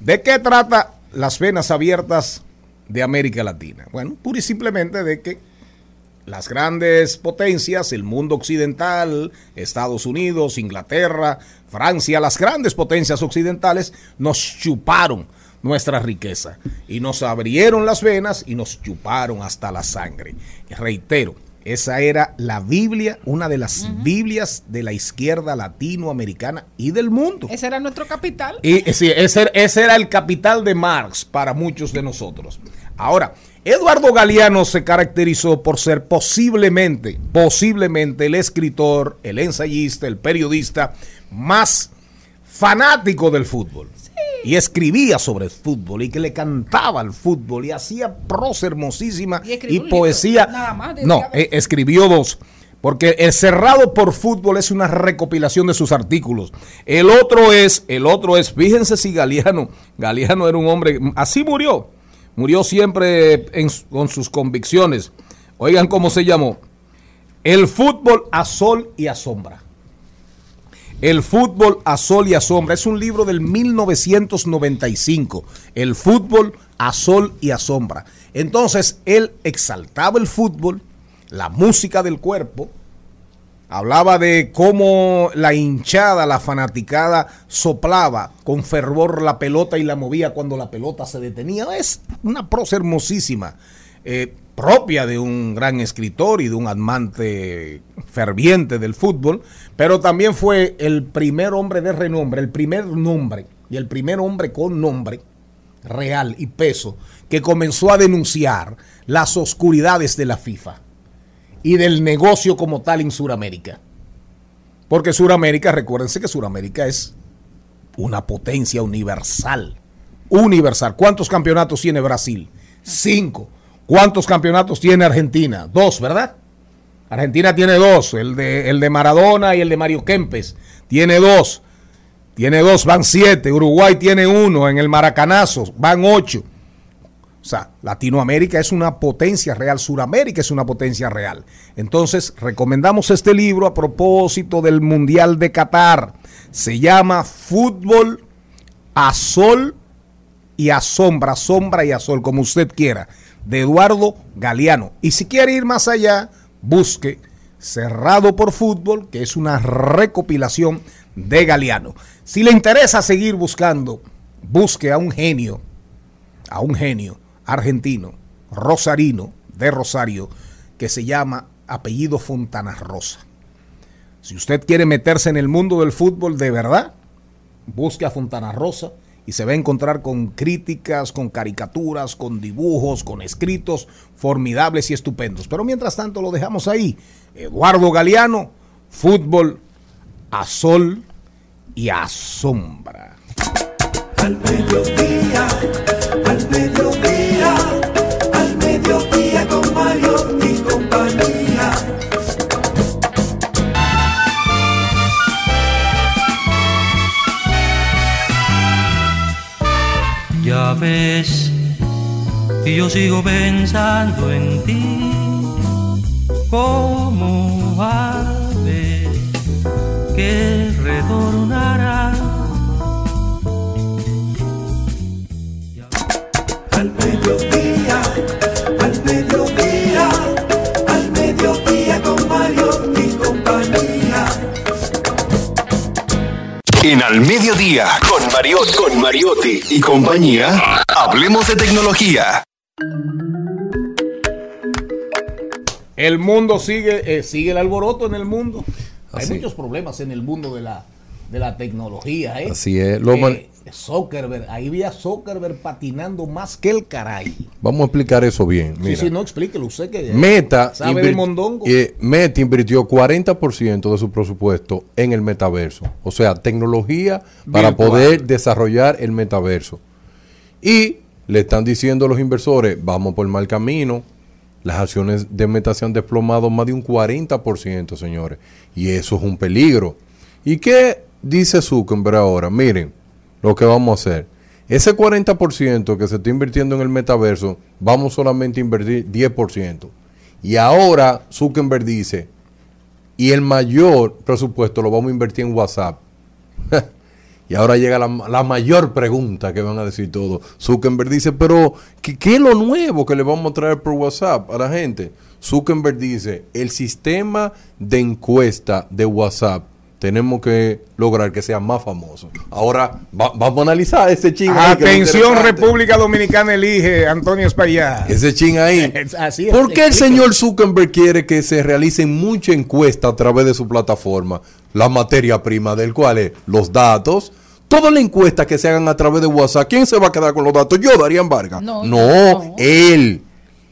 ¿De qué trata Las Venas Abiertas de América Latina? Bueno, pura y simplemente de que las grandes potencias, el mundo occidental, Estados Unidos, Inglaterra, Francia, las grandes potencias occidentales nos chuparon nuestra riqueza y nos abrieron las venas y nos chuparon hasta la sangre. Reitero, esa era la Biblia, una de las Biblias de la izquierda latinoamericana y del mundo. Ese era nuestro capital. Y sí, ese, ese era el capital de Marx para muchos de nosotros. Ahora, Eduardo Galeano se caracterizó por ser posiblemente, posiblemente el escritor, el ensayista, el periodista más fanático del fútbol. Y escribía sobre el fútbol y que le cantaba al fútbol y hacía prosa hermosísima Y poesía. nada más, no, eh, escribió dos. Porque el cerrado por fútbol es una recopilación de sus artículos. El otro es, el otro es, fíjense si Galeano, Galeano era un hombre, así murió. Murió siempre en con sus convicciones. Oigan cómo se llamó. El fútbol a sol y a sombra. El fútbol a sol y a sombra. Es un libro del 1995. El fútbol a sol y a sombra. Entonces, él exaltaba el fútbol, la música del cuerpo, hablaba de cómo la hinchada, la fanaticada, soplaba con fervor la pelota y la movía cuando la pelota se detenía. Es una prosa hermosísima, eh, propia de un gran escritor y de un amante ferviente del fútbol, pero también fue el primer hombre de renombre, el primer nombre y el primer hombre con nombre real y peso que comenzó a denunciar las oscuridades de la FIFA y del negocio como tal en Sudamérica. Porque Sudamérica, recuérdense que Sudamérica es una potencia universal. Universal. ¿Cuántos campeonatos tiene Brasil? Cinco. ¿Cuántos campeonatos tiene Argentina? Dos, ¿verdad? Argentina tiene dos, el de, el de Maradona y el de Mario Kempes. Tiene dos. Tiene dos, van siete. Uruguay tiene uno. En el Maracanazo van ocho. O sea, Latinoamérica es una potencia real, Suramérica es una potencia real. Entonces, recomendamos este libro a propósito del Mundial de Qatar. Se llama Fútbol a Sol y a Sombra, Sombra y a Sol, como usted quiera, de Eduardo Galeano. Y si quiere ir más allá, busque Cerrado por Fútbol, que es una recopilación de Galeano. Si le interesa seguir buscando, busque a un genio, a un genio argentino, rosarino, de Rosario, que se llama apellido Fontana Rosa. Si usted quiere meterse en el mundo del fútbol de verdad, busque a Fontana Rosa y se va a encontrar con críticas, con caricaturas, con dibujos, con escritos formidables y estupendos. Pero mientras tanto lo dejamos ahí. Eduardo Galeano, fútbol a sol y a sombra. Ya y yo sigo pensando en ti, como ave que retornará. Al mediodía, En Al Mediodía, con Mariotti, con Mariotti y compañía, hablemos de tecnología. El mundo sigue, eh, sigue el alboroto en el mundo. Hay muchos problemas en el mundo de la, de la tecnología. ¿eh? Así es. Lo Eh, Zuckerberg, ahí vi a Zuckerberg patinando más que el caray. Vamos a explicar eso bien. Sí, Mira. sí, no explíquelo, usted que Meta, sabe de mondongo. eh, Meta invirtió 40% de su presupuesto en el metaverso. O sea, tecnología para poder desarrollar el metaverso. Y le están diciendo a los inversores, vamos por mal camino. Las acciones de Meta se han desplomado más de un 40%, señores. Y eso es un peligro. ¿Y qué dice Zuckerberg ahora? Miren, lo que vamos a hacer. Ese 40% que se está invirtiendo en el metaverso, vamos solamente a invertir 10%. Y ahora Zuckerberg dice, y el mayor presupuesto lo vamos a invertir en WhatsApp. y ahora llega la, la mayor pregunta que van a decir todos. Zuckerberg dice, pero ¿qué, qué es lo nuevo que le vamos a traer por WhatsApp a la gente? Zuckerberg dice, el sistema de encuesta de WhatsApp tenemos que lograr que sea más famoso. Ahora va- vamos a analizar ese ching. Atención. República Dominicana elige Antonio Espaillá. Ese chin ahí. Así es, ¿Por qué el señor Zuckerberg quiere que se realicen mucha encuesta a través de su plataforma? La materia prima del cual es los datos. Todas las encuestas que se hagan a través de WhatsApp, ¿quién se va a quedar con los datos? Yo, Darían Vargas. No, no, él.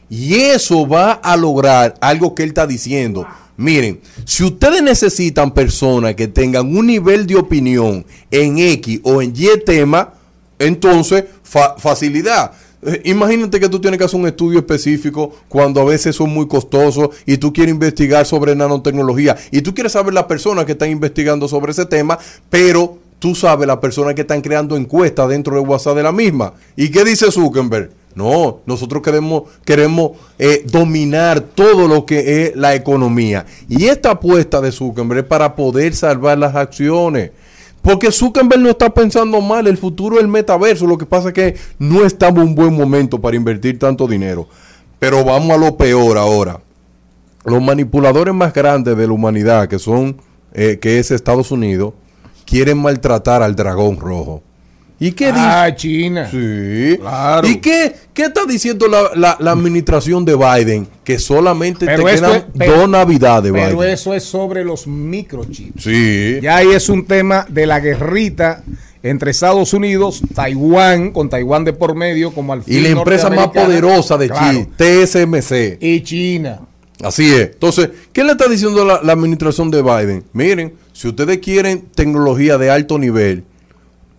Y eso va a lograr algo que él está diciendo. Miren, si ustedes necesitan personas que tengan un nivel de opinión en X o en Y tema, entonces fa- facilidad. Eh, Imagínate que tú tienes que hacer un estudio específico cuando a veces son muy costosos y tú quieres investigar sobre nanotecnología y tú quieres saber las personas que están investigando sobre ese tema, pero tú sabes las personas que están creando encuestas dentro de WhatsApp de la misma. ¿Y qué dice Zuckerberg? No, nosotros queremos, queremos eh, dominar todo lo que es la economía. Y esta apuesta de Zuckerberg es para poder salvar las acciones. Porque Zuckerberg no está pensando mal, el futuro del metaverso. Lo que pasa es que no estamos en un buen momento para invertir tanto dinero. Pero vamos a lo peor ahora. Los manipuladores más grandes de la humanidad, que son, eh, que es Estados Unidos, quieren maltratar al dragón rojo. ¿Y qué dice? Ah, China. Sí. Claro. ¿Y qué, qué está diciendo la, la- la administración de Biden? Que solamente Pero te quedan es- pero- dos navidades, Pero eso es sobre los microchips. Sí. Ya ahí es un tema de la guerrita entre Estados Unidos, Taiwán, con Taiwán de por medio, como al Y la empresa más poderosa de Claro. China, TSMC. Y China. Así es. Entonces, ¿qué le está diciendo la, la administración de Biden? Miren, si ustedes quieren tecnología de alto nivel,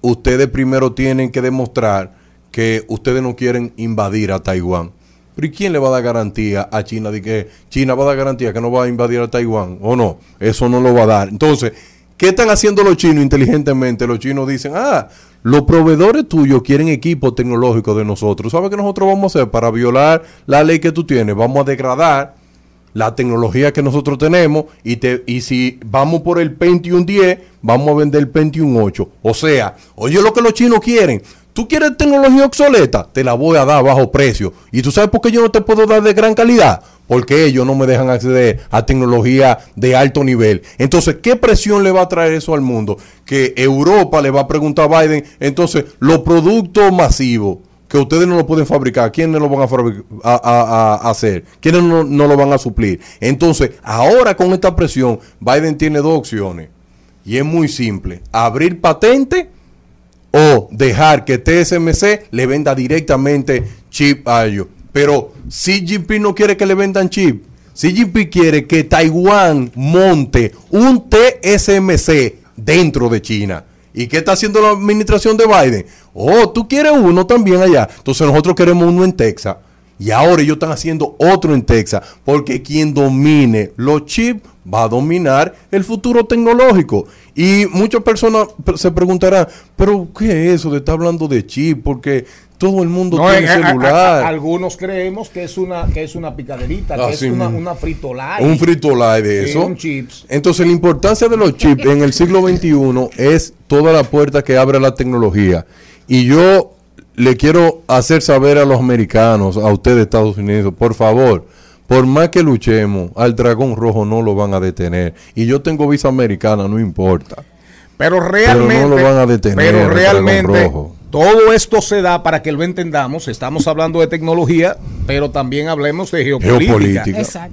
ustedes primero tienen que demostrar que ustedes no quieren invadir a Taiwán. Pero ¿y quién le va a dar garantía a China de que China va a dar garantía que no va a invadir a Taiwán? ¿O no? Eso no lo va a dar. Entonces, ¿qué están haciendo los chinos inteligentemente? Los chinos dicen, ah, los proveedores tuyos quieren equipo tecnológico de nosotros. ¿Sabes qué nosotros vamos a hacer para violar la ley que tú tienes? Vamos a degradar la tecnología que nosotros tenemos y, te, y si vamos por el Pentium 10, vamos a vender el Pentium 8. O sea, oye lo que los chinos quieren. Tú quieres tecnología obsoleta, te la voy a dar a bajo precio. ¿Y tú sabes por qué yo no te puedo dar de gran calidad? Porque ellos no me dejan acceder a tecnología de alto nivel. Entonces, ¿qué presión le va a traer eso al mundo? Que Europa le va a preguntar a Biden, entonces, los productos masivos que ustedes no lo pueden fabricar, ¿quiénes lo van a, hacer? ¿Quiénes no, no lo van a suplir? Entonces, ahora con esta presión, Biden tiene dos opciones. Y es muy simple. Abrir patente o dejar que TSMC le venda directamente chip a ellos. Pero Xi Jinping no quiere que le vendan chip. Xi Jinping quiere que Taiwán monte un TSMC dentro de China. ¿Y qué está haciendo la administración de Biden? Oh, tú quieres uno también allá. Entonces nosotros queremos uno en Texas. Y ahora ellos están haciendo otro en Texas. Porque quien domine los chips va a dominar el futuro tecnológico. Y muchas personas pe- se preguntarán, pero ¿qué es eso de estar hablando de chip? Porque todo el mundo No, tiene a- celular. a- algunos creemos que es una que es una picaderita, que Así es una, mismo. una fritolay. Un frito light de eso. un chips. Entonces, la importancia de los chips en el siglo XXI es toda la puerta que abre la tecnología. Y yo le quiero hacer saber a los americanos, a ustedes, Estados Unidos, por favor, por más que luchemos, al dragón rojo no lo van a detener. Y yo tengo visa americana, no importa. Pero realmente, no lo van a detener, pero realmente rojo. Todo esto se da para que lo entendamos. Estamos hablando de tecnología pero también hablemos de geopolítica.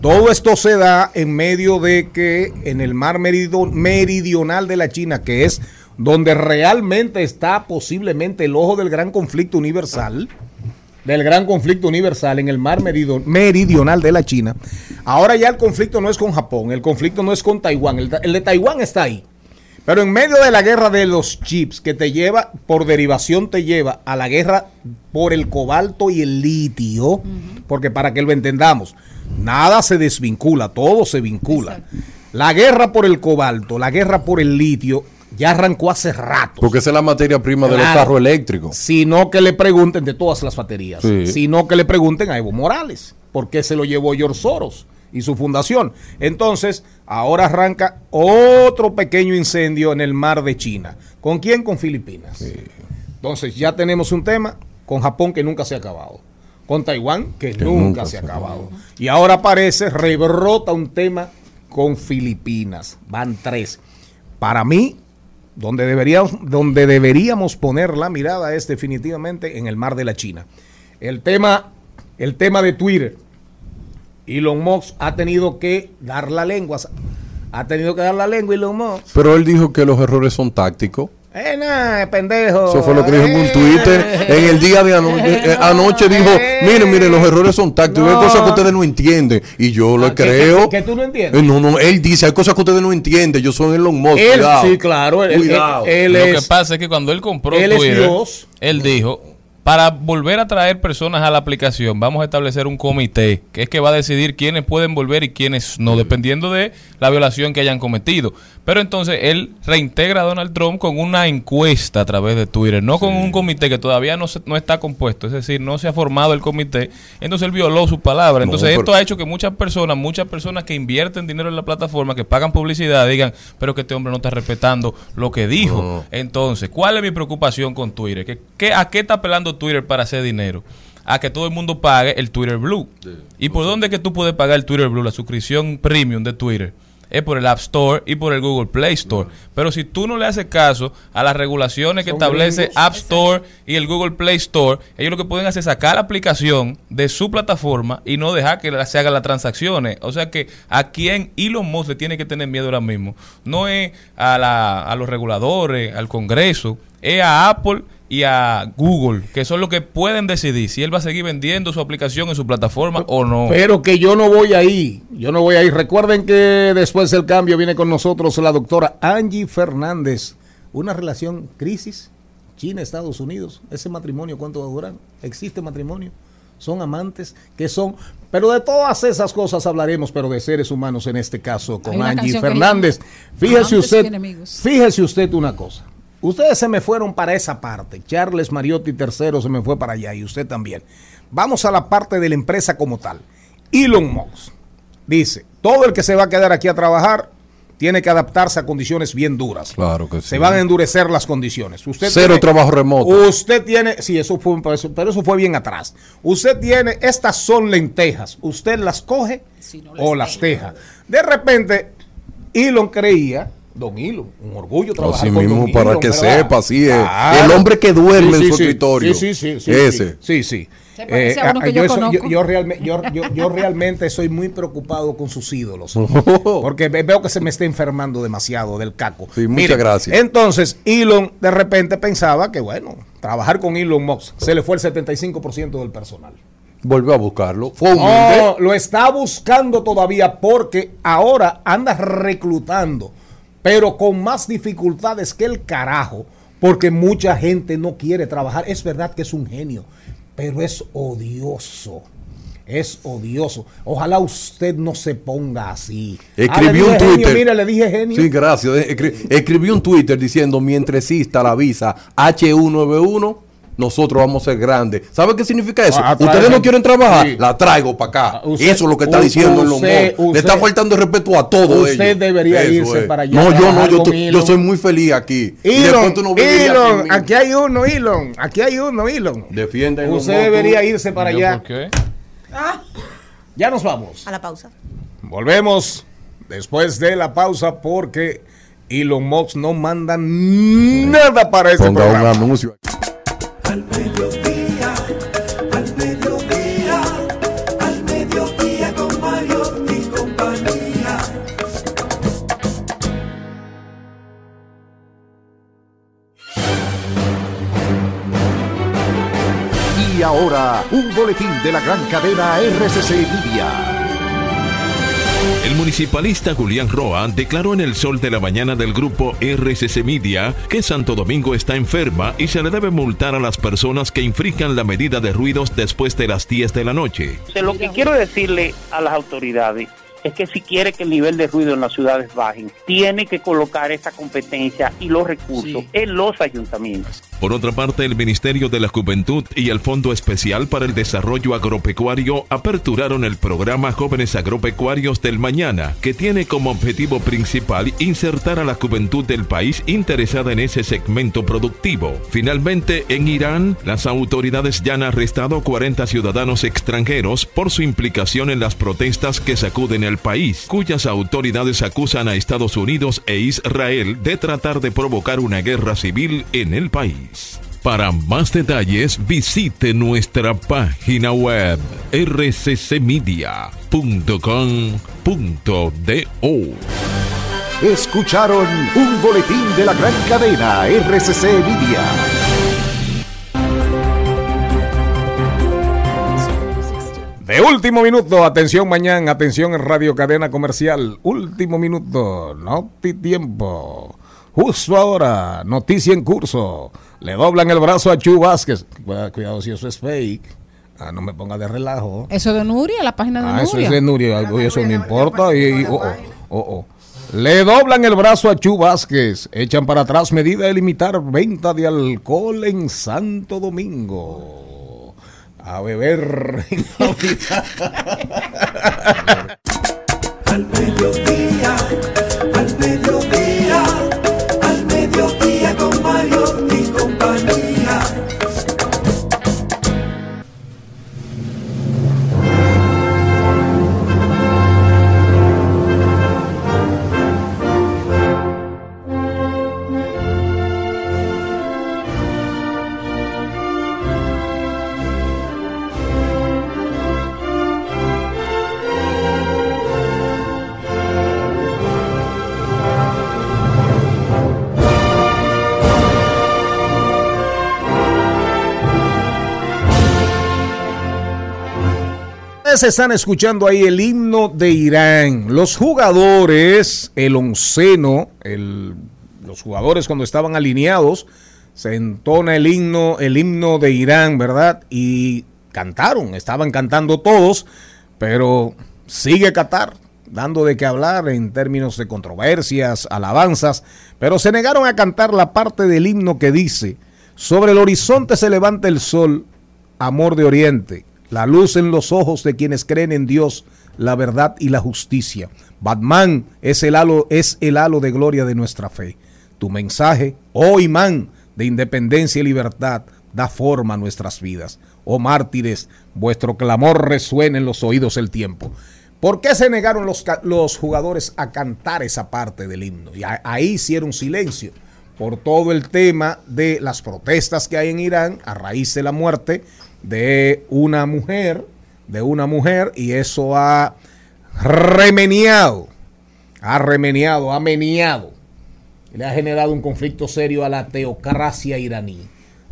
Todo esto se da en medio de que en el mar merido- meridional de la China, que es donde realmente está posiblemente el ojo del gran conflicto universal, del gran conflicto universal en el mar merido- meridional de la China. Ahora ya el conflicto no es con Japón, el conflicto no es con Taiwán, el, el de Taiwán está ahí. Pero en medio de la guerra de los chips, que te lleva, por derivación te lleva a la guerra por el cobalto y el litio, porque para que lo entendamos, nada se desvincula, todo se vincula. La guerra por el cobalto, la guerra por el litio, ya arrancó hace rato. Porque esa es la materia prima de los carros eléctricos. Sino que le pregunten de todas las baterías. Sí. Sino que le pregunten a Evo Morales. ¿Por qué se lo llevó George Soros y su fundación? Entonces, ahora arranca otro pequeño incendio en el mar de China. ¿Con quién? Con Filipinas. Entonces, ya tenemos un tema con Japón que nunca se ha acabado. Con Taiwán que, nunca, se ha acabado. Y ahora aparece, rebrota un tema con Filipinas. Van tres. Para mí, donde deberíamos, donde deberíamos poner la mirada es definitivamente en el mar de la China. El tema, el tema de Twitter. Elon Musk ha tenido que dar la lengua. Ha tenido que dar la lengua Elon Musk. Pero él dijo que los errores son tácticos. Eh, nah, pendejo. Eso fue lo que dijo en un Eh, Twitter. En el día de anoche, eh, anoche dijo, miren, miren, los errores son tácticos. Hay cosas que ustedes no entienden. Y yo lo Ah, ¿que- creo. que- que tú no entiendes? Eh, No, no, él dice, hay cosas que ustedes no entienden. Yo soy Elon Musk. Él, cuidado. sí, claro. él- Cuidado. él- él Lo es- que pasa es que cuando él compró él es Twitter, Dios. él dijo, para volver a traer personas a la aplicación, vamos a establecer un comité, que es que va a decidir quiénes pueden volver y quiénes no, dependiendo de la violación que hayan cometido. Pero entonces él reintegra a Donald Trump con una encuesta a través de Twitter, no con un comité que todavía no, se- no está compuesto, es decir, no se ha formado el comité. Entonces él violó su palabra. Entonces esto ha hecho que muchas personas, muchas personas que invierten dinero en la plataforma, que pagan publicidad, digan, pero que este hombre no está respetando lo que dijo. Entonces, ¿cuál es mi preocupación con Twitter? ¿Qué, qué- ¿A qué está apelando Twitter para hacer dinero? A que todo el mundo pague el Twitter Blue. ¿Y por dónde es que tú puedes pagar el Twitter Blue, la suscripción premium de Twitter? Es por el App Store y por el Google Play Store. Pero si tú no le haces caso a las regulaciones que establece gringos. App Store y el Google Play Store, ellos lo que pueden hacer es sacar la aplicación de su plataforma y no dejar que se hagan las transacciones. O sea que a quien Elon Musk le tiene que tener miedo ahora mismo no es a, la- a los reguladores, al Congreso, es a Apple y a Google, que son los que pueden decidir si él va a seguir vendiendo su aplicación en su plataforma o no. Pero que yo no voy ahí, yo no voy ahí. Recuerden que después del cambio viene con nosotros la doctora Angie Fernández. Una relación crisis, China-Estados Unidos. Ese matrimonio, ¿cuánto va a durar? ¿Existe matrimonio? Son amantes, que son... Pero de todas esas cosas hablaremos, pero de seres humanos en este caso, con Angie Fernández. Fíjese usted, fíjese usted una cosa. Ustedes se me fueron para esa parte. Charles Mariotti III se me fue para allá y usted también. Vamos a la parte de la empresa como tal. Elon Musk dice, todo el que se va a quedar aquí a trabajar tiene que adaptarse a condiciones bien duras. Claro que sí. Se van a endurecer las condiciones. Usted Cero tiene- trabajo remoto. Usted tiene, sí, eso fue, pero eso, pero eso fue bien atrás. Usted tiene, estas son lentejas. Usted las coge o las teja. De repente, Elon creía, Don Elon, un orgullo trabajar Así con mismo, Don para que ¿verdad? sepa, así es. Claro. El hombre que duerme Sí, en su sí. escritorio. Sí, sí, sí, sí, Ese. Sí, sí. Se parece a uno que yo realmente soy muy preocupado con sus ídolos. Porque ve- veo que se me está enfermando demasiado del caco. Sí, muchas Mire, gracias. Entonces, Elon de repente pensaba que, bueno, trabajar con Elon Musk se le fue el 75% del personal. Volvió a buscarlo. Fue No, humilde. lo está buscando todavía porque ahora anda reclutando, pero con más dificultades que el carajo, porque mucha gente no quiere trabajar. Es verdad que es un genio, pero es odioso. Es odioso. Ojalá usted no se ponga así. Ah, Escribió un genio, Twitter. Mira, le dije genio. Sí, gracias. Escri- Escribió un Twitter diciendo, mientras exista la visa H191, nosotros vamos a ser grandes. ¿Sabe qué significa eso? Ah, Ustedes no quieren trabajar, Sí. la traigo para acá. Ah, usted- eso es lo que está diciendo en los usted- modos. Le está usted- faltando el respeto a todos usted ellos. debería Eso irse es. para allá No, yo no, yo, soy muy feliz aquí. Y Elon, después tú no vivirías Elon, aquí hay uno, Elon, aquí hay uno, Elon. Defiende Elon Usted debería tú. irse para ¿Yo allá. por qué? Ya nos vamos. A la pausa. Volvemos después de la pausa porque Elon Musk no manda nada para este Ponga un programa. anuncio. Y ahora, un boletín de la gran cadena RCC Media. El municipalista Julián Roa declaró en el sol de la mañana del grupo RCC Media que Santo Domingo está enferma y se le debe multar a las personas que infrinjan la medida de ruidos después de las 10 de la noche. Lo que quiero decirle a las autoridades es que si quiere que el nivel de ruido en las ciudades baje, tiene que colocar esa competencia y los recursos en los ayuntamientos. Por otra parte, el Ministerio de la Juventud y el Fondo Especial para el Desarrollo Agropecuario aperturaron el programa Jóvenes Agropecuarios del Mañana, que tiene como objetivo principal insertar a la juventud del país interesada en ese segmento productivo. Finalmente, en Irán, las autoridades ya han arrestado 40 ciudadanos extranjeros por su implicación en las protestas que sacuden el país, cuyas autoridades acusan a Estados Unidos e Israel de tratar de provocar una guerra civil en el país. Para más detalles visite nuestra página web rccmedia.com.do. Escucharon un boletín de la gran cadena RCC Media. De último minuto, atención mañana, atención en Radio Cadena Comercial. Último minuto, no tiempo. Justo ahora, noticia en curso. Le doblan el brazo a Chu Vázquez. Cuidado si eso es fake. Ah, no me ponga de relajo. Eso de Nuria, la página de Ah, eso Nuria. es de Nuria, algo y eso no importa. Y, y- oh, oh, oh, oh. Le doblan el brazo a Chu Vázquez. Echan para atrás medida de limitar venta de alcohol en Santo Domingo. A beber. Ustedes están escuchando ahí el himno de Irán. Los jugadores, el onceno, el- los jugadores cuando estaban alineados, se entona el himno, el himno de Irán, ¿verdad? Y cantaron, estaban cantando todos, pero sigue Qatar dando de qué hablar en términos de controversias, alabanzas, pero se negaron a cantar la parte del himno que dice, sobre el horizonte se levanta el sol, amor de Oriente, la luz en los ojos de quienes creen en Dios, la verdad y la justicia. Batman es el halo, es el halo de gloria de nuestra fe. Tu mensaje, oh imán de independencia y libertad, da forma a nuestras vidas. Oh mártires, vuestro clamor resuena en los oídos el tiempo. ¿Por qué se negaron los, los jugadores a cantar esa parte del himno? Y ahí hicieron silencio por todo el tema de las protestas que hay en Irán a raíz de la muerte de una mujer, de una mujer, y eso ha remeniado, ha remeniado, ha meneado, y le ha generado un conflicto serio a la teocracia iraní.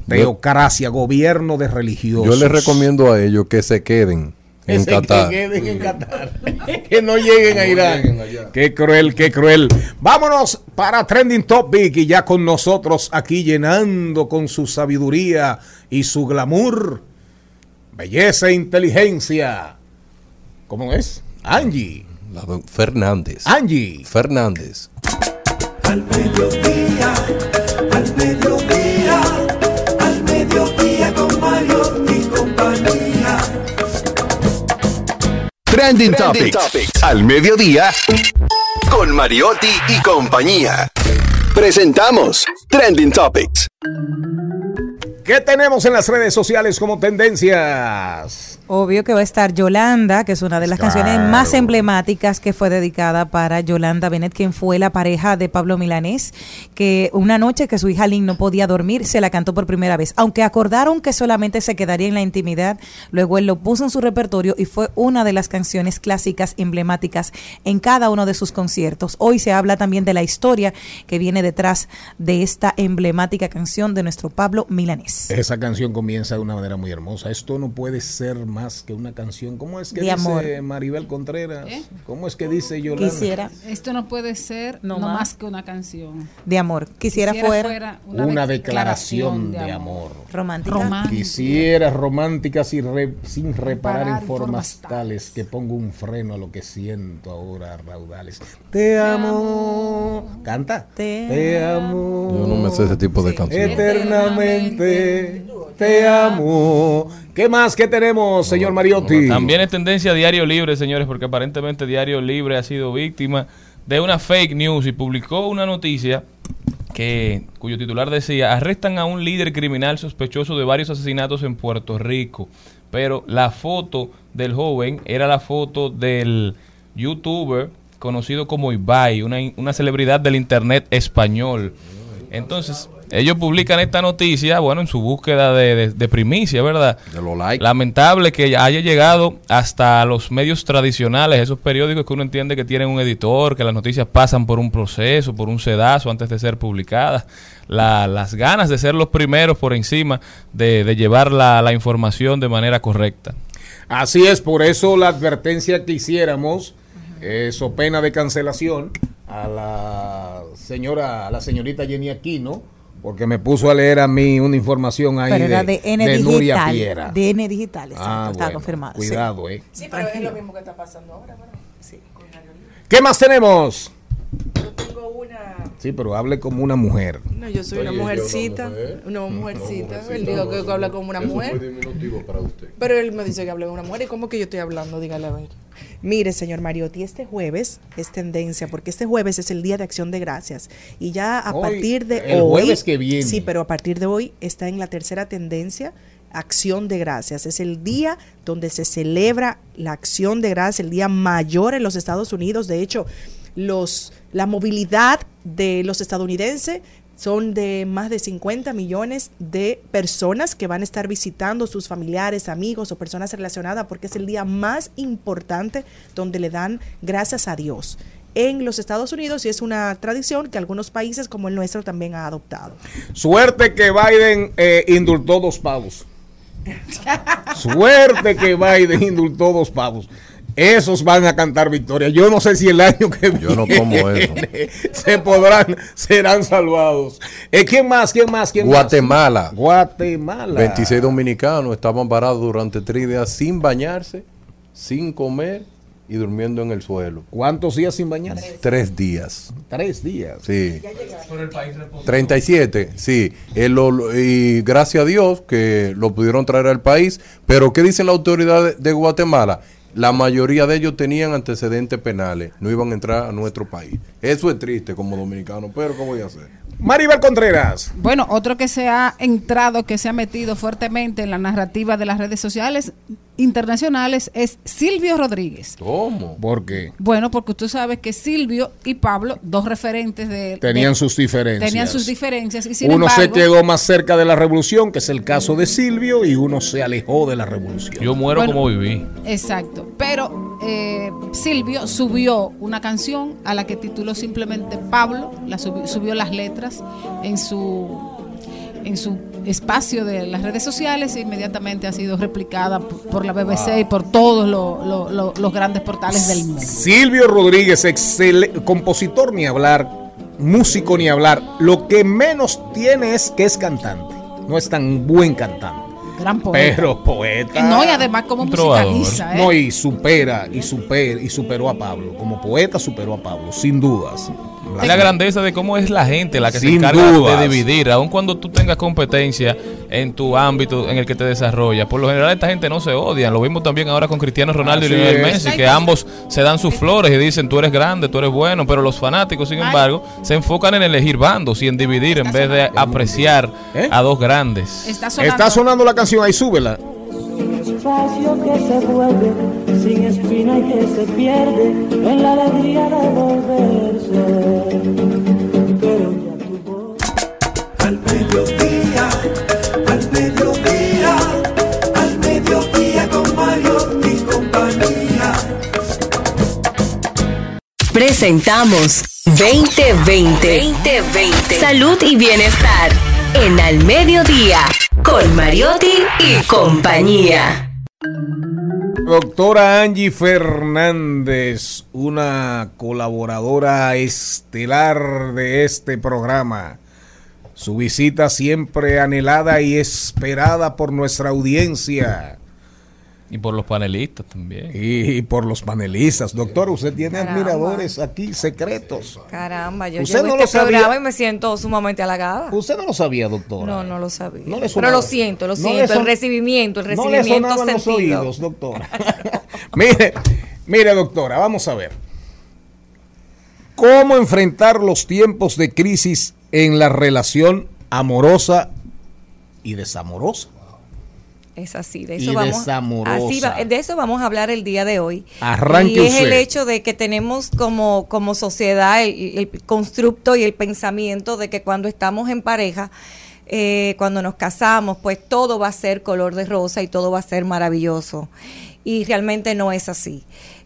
Teocracia, gobierno de religiosos. Yo les recomiendo a ellos que se queden en Ese Qatar. Que queden en Qatar. que no lleguen a Irán. Qué cruel, qué cruel. Vámonos para Trending Topic y ya con nosotros aquí llenando con su sabiduría y su glamour, belleza e inteligencia. ¿Cómo es? Angie. La Fernández. Angie. Fernández. Al mediodía, al mediodía, al mediodía con Mario y compañía. Trending Topics. Al mediodía. Con Mariotti y compañía. Presentamos Trending Topics. ¿Qué tenemos en las redes sociales como tendencias? Obvio que va a estar Yolanda, que es una de las canciones más emblemáticas que fue dedicada para Yolanda Bennett, quien fue la pareja de Pablo Milanés, que una noche que su hija Lynn no podía dormir, se la cantó por primera vez. Aunque acordaron que solamente se quedaría en la intimidad, luego él lo puso en su repertorio y fue una de las canciones clásicas emblemáticas en cada uno de sus conciertos. Hoy se habla también de la historia que viene detrás de esta emblemática canción de nuestro Pablo Milanés. Esa canción comienza de una manera muy hermosa. Esto no puede ser más que una canción. ¿Cómo es que De dice amor. Maribel Contreras? ¿Eh? ¿Cómo es que dice Yolanda? Quisiera Esto no puede ser No no, más. más que una canción. de amor. Quisiera, fuera, Una, declaración de amor. romántica. Romántica. Quisiera romántica sin, re- sin reparar Reparar en formas formas tales que pongo un freno a lo que siento ahora raudales. Te amo. Canta. Te amo. Yo no me sé ese tipo de canciones. Eternamente te amo. ¿Qué más que tenemos, señor Mariotti? También es tendencia Diario Libre, señores, porque aparentemente Diario Libre ha sido víctima de una fake news y publicó una noticia que cuyo titular decía arrestan a un líder criminal sospechoso de varios asesinatos en Puerto Rico, pero la foto del joven era la foto del youtuber conocido como Ibai, una, una celebridad del internet español. Entonces, ellos publican esta noticia, bueno, en su búsqueda de, de- de primicia, ¿verdad? De los likes. Lamentable que haya llegado hasta los medios tradicionales, esos periódicos que uno entiende que tienen un editor, que las noticias pasan por un proceso, por un sedazo antes de ser publicadas. La- las ganas de ser los primeros por encima de, de llevar la, la información de manera correcta. Así es, por eso la advertencia que hiciéramos, eso pena de cancelación, a la señora, a la señorita Jenny Aquino, porque me puso a leer a mí una información ahí Pero de, era de N de Nuria digital. Piera. De N digital, exacto, Ah, está bueno, confirmado. sí. Cuidado, eh. Sí, pero es Tranquilo. lo mismo que está pasando ahora, ¿verdad? Sí. ¿Qué más tenemos? Yo tengo una... Sí, pero hable como una mujer. No, yo soy una mujercita. mujer. Una mujercita. mujercita, Él dijo no, que habla como una Eso mujer. fue diminutivo para usted. Pero él me dice que habla como una mujer. ¿Y cómo que yo estoy hablando? Dígale a ver. Mire, señor Mariotti, este jueves es tendencia, porque este jueves es el Día de Acción de Gracias. Y ya a Hoy, partir de el hoy. jueves que viene. Sí, pero a partir de hoy está en la tercera tendencia. Acción de Gracias. Es el día donde se celebra la acción de gracias, el día mayor en los Estados Unidos. De hecho, los, la movilidad de los estadounidenses son de más de 50 millones de personas que van a estar visitando sus familiares, amigos o personas relacionadas porque es el día más importante donde le dan gracias a Dios en los Estados Unidos y es una tradición que algunos países como el nuestro también ha adoptado. Suerte que Biden eh, indultó dos pavos. Suerte que Biden indultó dos pavos. Esos van a cantar victoria. Yo no sé si el año que Yo no como eso. viene se podrán, serán salvados. Eh, ¿Quién más? ¿Quién más? ¿Quién Guatemala. más? Guatemala. 26 dominicanos estaban parados durante tres días sin bañarse, sin comer y durmiendo en el suelo. ¿Cuántos días sin bañarse? Tres días. Tres días. Sí. 37, sí. Él lo- lo- y gracias a Dios que lo pudieron traer al país. Pero ¿qué dicen las autoridades de Guatemala? La mayoría de ellos tenían antecedentes penales. No iban a entrar a nuestro país. Eso es triste como dominicano, pero ¿qué voy a hacer? Maribel Contreras. Bueno, otro que se ha entrado, que se ha metido fuertemente en la narrativa de las redes sociales internacionales es Silvio Rodríguez. ¿Cómo? ¿Por qué? Bueno, porque tú sabes que Silvio y Pablo, dos referentes de... Tenían de- sus diferencias. Tenían sus diferencias y sin uno se quedó más cerca de la revolución, que es el caso de Silvio, y uno se alejó de la revolución. Yo muero Bueno. como viví. Exacto. Pero eh, Silvio subió una canción a la que tituló simplemente Pablo, la subi- subió las letras en su en su espacio de las redes sociales e inmediatamente ha sido replicada por la BBC y por todos lo- lo- lo- los grandes portales del mundo. Silvio Rodríguez, excel- compositor ni hablar, músico ni hablar. Lo que menos tiene es que es cantante. No es tan buen cantante. Gran poeta. Pero poeta. No, y además como musicaliza, ¿eh? No, y supera, y supera, y superó a Pablo. Como poeta superó a Pablo, sin dudas. Es la grandeza de cómo es la gente la que se Sin encarga dudas. de dividir, aun cuando tú tengas competencia en tu ámbito en el que te desarrollas. Por lo general esta gente no se odia. Lo vimos también ahora con Cristiano Ronaldo Así y Lionel es. Messi, que ambos se dan sus flores y dicen tú eres grande, tú eres bueno, pero los fanáticos, sin embargo, se enfocan en elegir bandos y en dividir en vez de apreciar a dos grandes. Está Está sonando la canción, ahí súbela. Espacio que se vuelve sin espina y que se pierde en la alegría de volverse. Pero ya tu voz al mediodía, al mediodía, al mediodía con Mario y compañía. Presentamos 2020. 2020. Salud y bienestar en Al Mediodía. con Mariotti y compañía. Doctora Angie Fernández, una colaboradora estelar de este programa. Su visita siempre anhelada y esperada por nuestra audiencia. Y por los panelistas también. Y por los panelistas. Doctor, usted tiene Caramba. admiradores aquí secretos. Caramba, yo Usted llevo no lo este sabía. programa y me siento sumamente halagada. Usted no lo sabía, doctora. No, no lo sabía. No Pero lo siento, lo siento. son- el recibimiento, el No le recibimiento los oídos, doctora. mire, mire, doctora, vamos a ver. ¿Cómo enfrentar los tiempos de crisis en la relación amorosa y desamorosa? Es así, de Y eso vamos. así va- de eso vamos a hablar el día de hoy. Arranque y es el hecho de que tenemos como, como sociedad el, el constructo y el pensamiento de que cuando estamos en pareja, eh, cuando nos casamos, pues todo va a ser color de rosa y todo va a ser maravilloso. Y realmente no es así.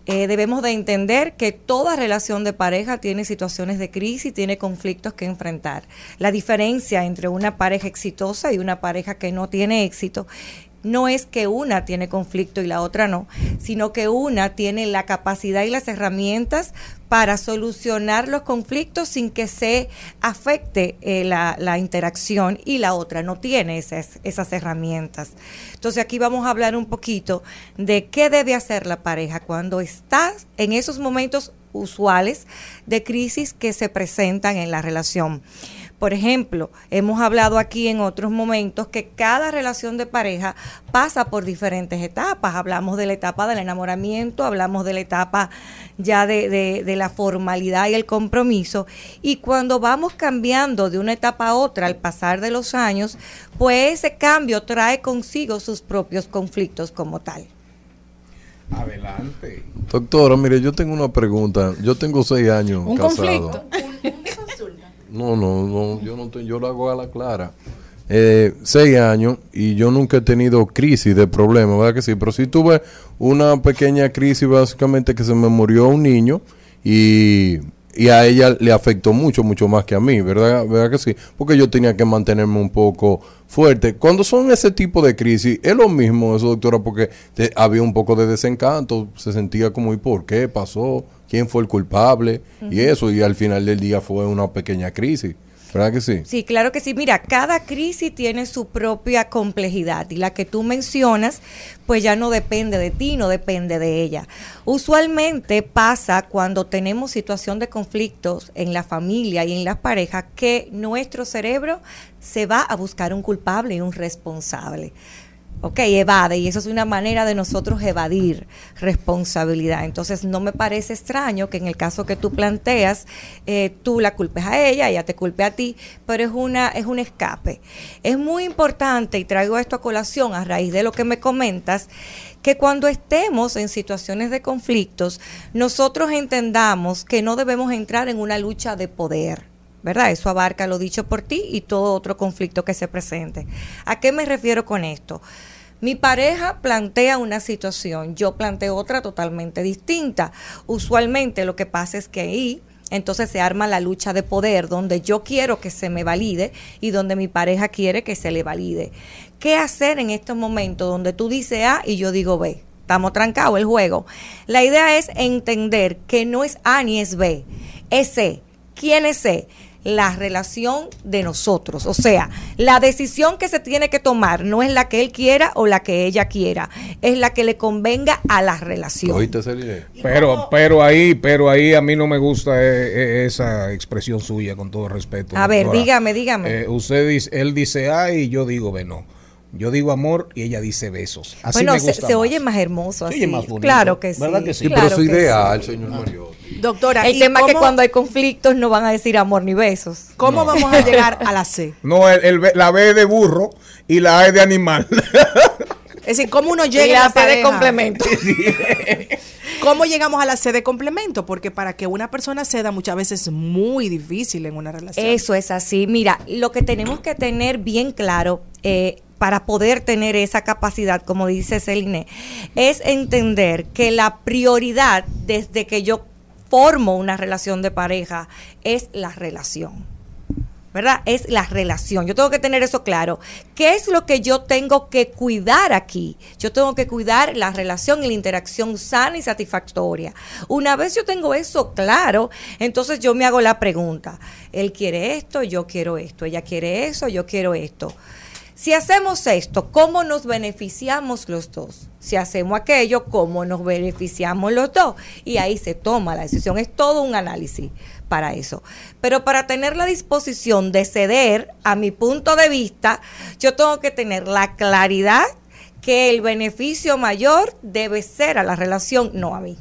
Eh, debemos de entender que toda relación de pareja tiene situaciones de crisis, tiene conflictos que enfrentar. La diferencia entre una pareja exitosa y una pareja que no tiene éxito no es que una tiene conflicto y la otra no, sino que una tiene la capacidad y las herramientas para solucionar los conflictos sin que se afecte eh, la, interacción y la otra no tiene esas, esas herramientas. Entonces aquí vamos a hablar un poquito de qué debe hacer la pareja cuando está en esos momentos usuales de crisis que se presentan en la relación. Por ejemplo, hemos hablado aquí en otros momentos que cada relación de pareja pasa por diferentes etapas. Hablamos de la etapa del enamoramiento, hablamos de la etapa ya de, de- de la formalidad y el compromiso. Y cuando vamos cambiando de una etapa a otra al pasar de los años, pues ese cambio trae consigo sus propios conflictos como tal. Adelante. Doctora, mire, yo tengo una pregunta. Yo tengo seis años Un casado. conflicto. No, no, no, yo no te- yo lo hago a la clara. Eh, seis años y yo nunca he tenido crisis de problema, ¿verdad que sí? Pero sí tuve una pequeña crisis básicamente que se me murió un niño y, y a ella le afectó mucho, mucho más que a mí, ¿verdad? ¿verdad que sí? Porque yo tenía que mantenerme un poco fuerte. Cuando son ese tipo de crisis, es lo mismo eso, doctora, porque había un poco de desencanto, se sentía como, ¿y por qué pasó? ¿Quién fue el culpable? Y eso, y al final del día fue una pequeña crisis, ¿verdad que sí? Sí, claro que sí. Mira, cada crisis tiene su propia complejidad y la que tú mencionas, pues ya no depende de ti, no depende de ella. Usualmente pasa cuando tenemos situación de conflictos en la familia y en las parejas que nuestro cerebro se va a buscar un culpable y un responsable. Ok, evade, y eso es una manera de nosotros evadir responsabilidad. Entonces, no me parece extraño que en el caso que tú planteas, eh, tú la culpes a ella, ella te culpe a ti, pero es, una, es un escape. Es muy importante, y traigo esto a colación a raíz de lo que me comentas, que cuando estemos en situaciones de conflictos, nosotros entendamos que no debemos entrar en una lucha de poder. ¿verdad? Eso abarca lo dicho por ti y todo otro conflicto que se presente. ¿A qué me refiero con esto? Mi pareja plantea una situación, yo planteo otra totalmente distinta. Usualmente lo que pasa es que ahí entonces se arma la lucha de poder, donde yo quiero que se me valide y donde mi pareja quiere que se le valide. ¿Qué hacer en estos momentos donde tú dices A y yo digo B? Estamos trancados el juego. La idea es entender que no es A ni es B, es C. ¿Quién es C? La relación de nosotros. O sea, la decisión que se tiene que tomar no es la que él quiera o la que ella quiera, es la que le convenga a la relación. Pero, pero ahí, pero ahí a mí no me gusta eh, eh, esa expresión suya, con todo respeto. A ver, doctora. dígame, dígame. Eh, usted dice, él dice A y yo digo B, no. Yo digo amor y ella dice besos. Así bueno, me se, gusta se más. oye más hermoso Se así. oye más bonito. Claro que sí. ¿Verdad que sí? Sí, claro que ideal, sí. señor Mariotti. Doctora, El ¿y tema es que cuando hay conflictos no van a decir amor ni besos. ¿Cómo vamos a llegar a la C? No, el, el B- la B es de burro y la A es de animal. Es decir, ¿cómo uno Y llega la a la C de complemento. ¿Cómo llegamos a la C de complemento? Porque para que una persona ceda muchas veces es muy difícil en una relación. Eso es así. Mira, lo que tenemos que tener bien claro eh, para poder tener esa capacidad, como dice Celine, es entender que la prioridad desde que yo formo una relación de pareja es la relación. ¿verdad? Es la relación. Yo tengo que tener eso claro. ¿Qué es lo que yo tengo que cuidar aquí? Yo tengo que cuidar la relación y la interacción sana y satisfactoria. Una vez yo tengo eso claro, entonces yo me hago la pregunta. Él quiere esto, yo quiero esto. Ella quiere eso, yo quiero esto. Si hacemos esto, ¿cómo nos beneficiamos los dos? Si hacemos aquello, ¿cómo nos beneficiamos los dos? Y ahí se toma la decisión. Es todo un análisis para eso. Pero para tener la disposición de ceder a mi punto de vista, yo tengo que tener la claridad que el beneficio mayor debe ser a la relación, no a mí.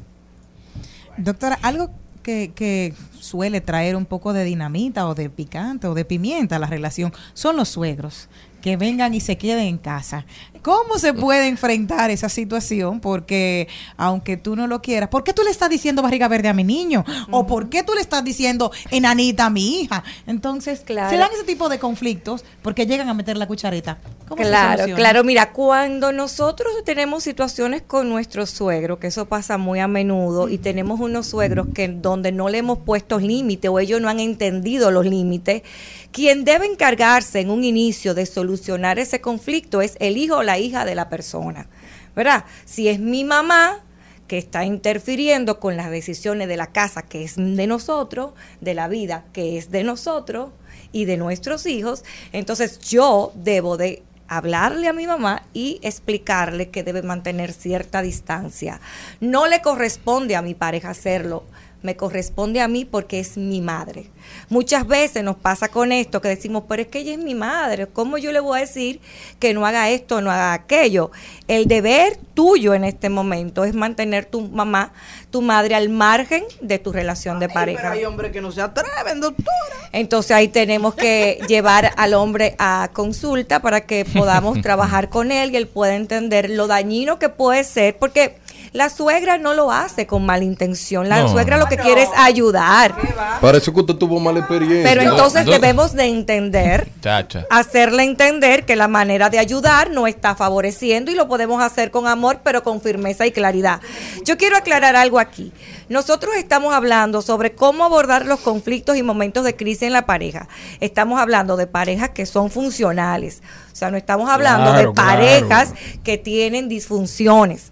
Doctora, algo que, que suele traer un poco de dinamita o de picante o de pimienta a la relación son los suegros que vengan y se queden en casa. ¿Cómo se puede enfrentar esa situación? Porque aunque tú no lo quieras, ¿por qué tú le estás diciendo barriga verde a mi niño? ¿O por qué tú le estás diciendo enanita a mi hija? Entonces, Claro. se dan ese tipo de conflictos porque llegan a meter la cuchareta. ¿Cómo se Claro, soluciona? claro, mira, cuando nosotros tenemos situaciones con nuestros suegros, que eso pasa muy a menudo, y tenemos unos suegros que donde no le hemos puesto límite o ellos no han entendido los límites, quien debe encargarse en un inicio de solucionar ese conflicto es el hijo o la hija de la persona, ¿verdad? Si es mi mamá, que está interfiriendo con las decisiones de la casa que es de nosotros, de la vida que es de nosotros y de nuestros hijos, entonces yo debo de hablarle a mi mamá y explicarle que debe mantener cierta distancia. No le corresponde a mi pareja hacerlo, me corresponde a mí porque es mi madre. Muchas veces nos pasa con esto que decimos, pero es que ella es mi madre, ¿cómo yo le voy a decir que no haga esto, no haga aquello? El deber tuyo en este momento es mantener tu mamá, tu madre al margen de tu relación de pareja. Pero hay hombres que no se atreven, doctora. Entonces ahí tenemos que llevar al hombre a consulta para que podamos trabajar con él y él pueda entender lo dañino que puede ser, porque la suegra no lo hace con mala intención, la No. suegra lo que quiere es ayudar. Parece que usted tuvo mala experiencia. Pero entonces debemos de entender Chacha. hacerle entender que la manera de ayudar no está favoreciendo y lo podemos hacer con amor, pero con firmeza y claridad. Yo quiero aclarar algo aquí. Nosotros estamos hablando sobre cómo abordar los conflictos y momentos de crisis en la pareja. Estamos hablando de parejas que son funcionales. O sea, no estamos hablando Claro, de parejas que tienen disfunciones.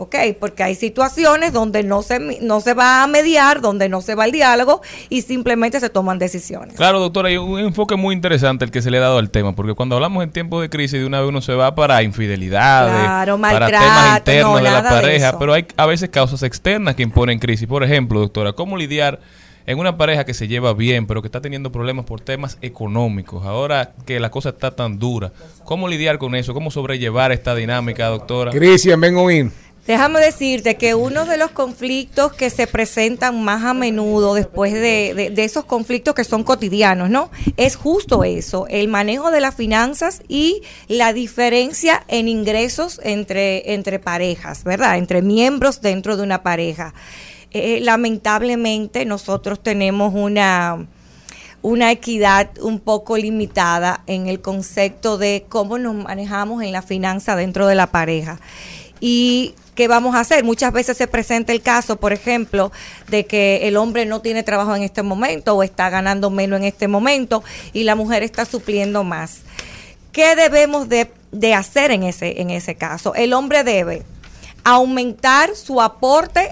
¿Ok? Porque hay situaciones donde no se, mi- no se va a mediar, donde no se va al diálogo y simplemente se toman decisiones. Claro, doctora, hay un enfoque muy interesante el que se le ha dado al tema, porque cuando hablamos en tiempos de crisis, de una vez uno se va para infidelidades, Claro, para temas internos no, de la de pareja, pero hay a veces causas externas que imponen crisis. Por ejemplo, doctora, ¿cómo lidiar en una pareja que se lleva bien, pero que está teniendo problemas por temas económicos? Ahora que la cosa está tan dura, ¿cómo lidiar con eso? ¿Cómo sobrellevar esta dinámica, doctora? Cristian, ven oír. Déjame decirte que uno de los conflictos que se presentan más a menudo después de, esos conflictos que son cotidianos, ¿no? Es justo eso, el manejo de las finanzas y la diferencia en ingresos entre, entre parejas, ¿verdad? Entre miembros dentro de una pareja. Eh, lamentablemente nosotros tenemos una una equidad un poco limitada en el concepto de cómo nos manejamos en la finanza dentro de la pareja. ¿Y qué vamos a hacer? Muchas veces se presenta el caso, por ejemplo, de que el hombre no tiene trabajo en este momento o está ganando menos en este momento y la mujer está supliendo más. ¿Qué debemos de, de hacer en ese, en ese caso? El hombre debe aumentar su aporte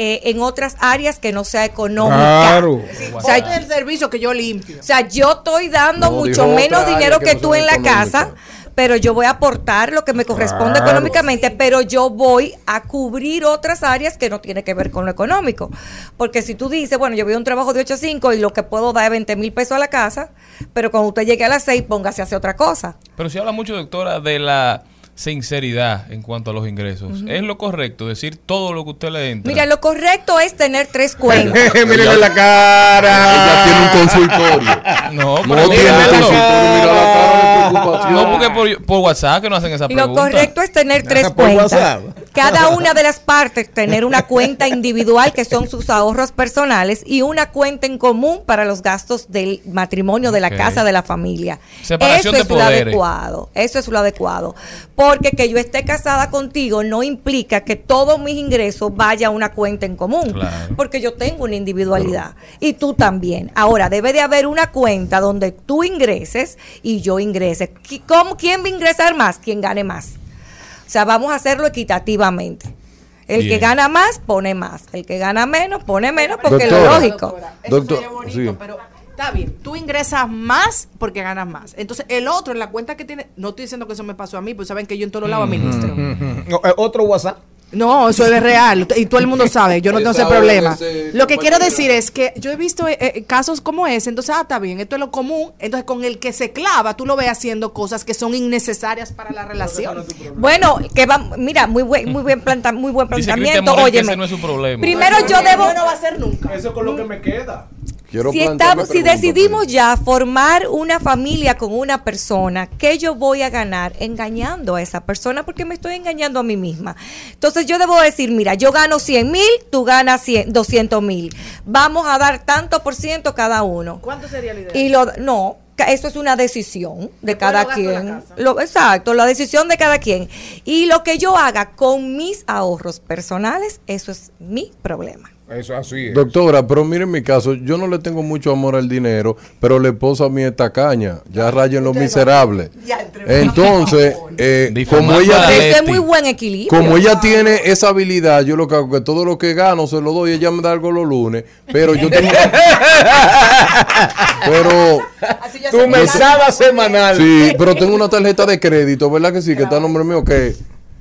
eh, en otras áreas que no sea económica. Claro. O sea, el servicio que yo limpio. o sea, yo estoy dando No, mucho menos dinero que que no tú en la casa, pero yo voy a aportar lo que me corresponde Claro. económicamente, pero yo voy a cubrir otras áreas que no tiene que ver con lo económico. Porque si tú dices, bueno, yo voy a un trabajo de 8 a 5 y lo que puedo dar es 20 mil pesos a la casa, pero cuando usted llegue a las 6, póngase a hacer otra cosa. Pero se habla mucho, doctora, de la sinceridad en cuanto a los ingresos. ¿Es lo correcto decir todo lo que usted le entra? Mira, lo correcto es tener tres cuentas. Mírenle la cara. Ella tiene un consultorio. No, No tiene consultorio, mira la cara de preocupación. No, porque por, por WhatsApp que no hacen esa Lo pregunta. correcto es tener tres Por cuentas. WhatsApp. cada una de las partes tener una cuenta individual que son sus ahorros personales y una cuenta en común para los gastos del matrimonio, de la casa, de la familia. Separación eso de es lo adecuado. Eso es lo adecuado. Porque que yo esté casada contigo no implica que todos mis ingresos vayan a una cuenta en común. Claro. Porque yo tengo una individualidad. Y tú también. Ahora, debe de haber una cuenta donde tú ingreses y yo ingrese. ¿Cómo, ¿Quién va a ingresar más? Quien gane más. O sea, vamos a hacerlo equitativamente. El que gana más, pone más. El que gana menos, pone menos, porque es Doctora. lo lógico. Doctor, bonito, sí. pero está bien, tú ingresas más porque ganas más. Entonces, el otro en la cuenta que tiene, no estoy diciendo que eso me pasó a mí, pues saben que yo en todos lados administro. Eh, otro WhatsApp. No, eso es real y todo el mundo sabe, yo no tengo ese problema. ese Lo que quiero decir es que yo he visto eh, eh, casos como ese, entonces, ah, está bien, esto es lo común, entonces con el que se clava, tú lo ves haciendo cosas que son innecesarias para la relación. Bueno, que va, mira, muy buen, muy buen planta, muy buen planteamiento. Ese no es su problema. Primero yo debo no va a ser nunca. Eso con lo que me queda. Quiero si, estamos, si decidimos ya formar una familia con una persona, ¿qué yo voy a ganar engañando a esa persona? Porque me estoy engañando a mí misma. Entonces yo debo decir, mira, yo gano 100 mil, tú ganas 100 200 mil. Vamos a dar tanto por ciento cada uno. ¿Cuánto sería la idea? Y lo, no, eso es una decisión de cada quien. casa. Lo, exacto, la decisión de cada quien. Y lo que yo haga con mis ahorros personales, eso es mi problema. Eso así es. Doctora, pero mire en mi caso, yo no le tengo mucho amor al dinero, pero la esposa mía está caña, ya rayen los miserables. Entonces, eh, como ella es Leti. muy buen equilibrio. como ella tiene esa habilidad, yo lo que hago es que todo lo que gano se lo doy, ella me da algo los lunes, pero yo tengo pero Tu mesada semanal. sí, pero tengo una tarjeta de crédito, ¿verdad que sí? Que está a nombre mío que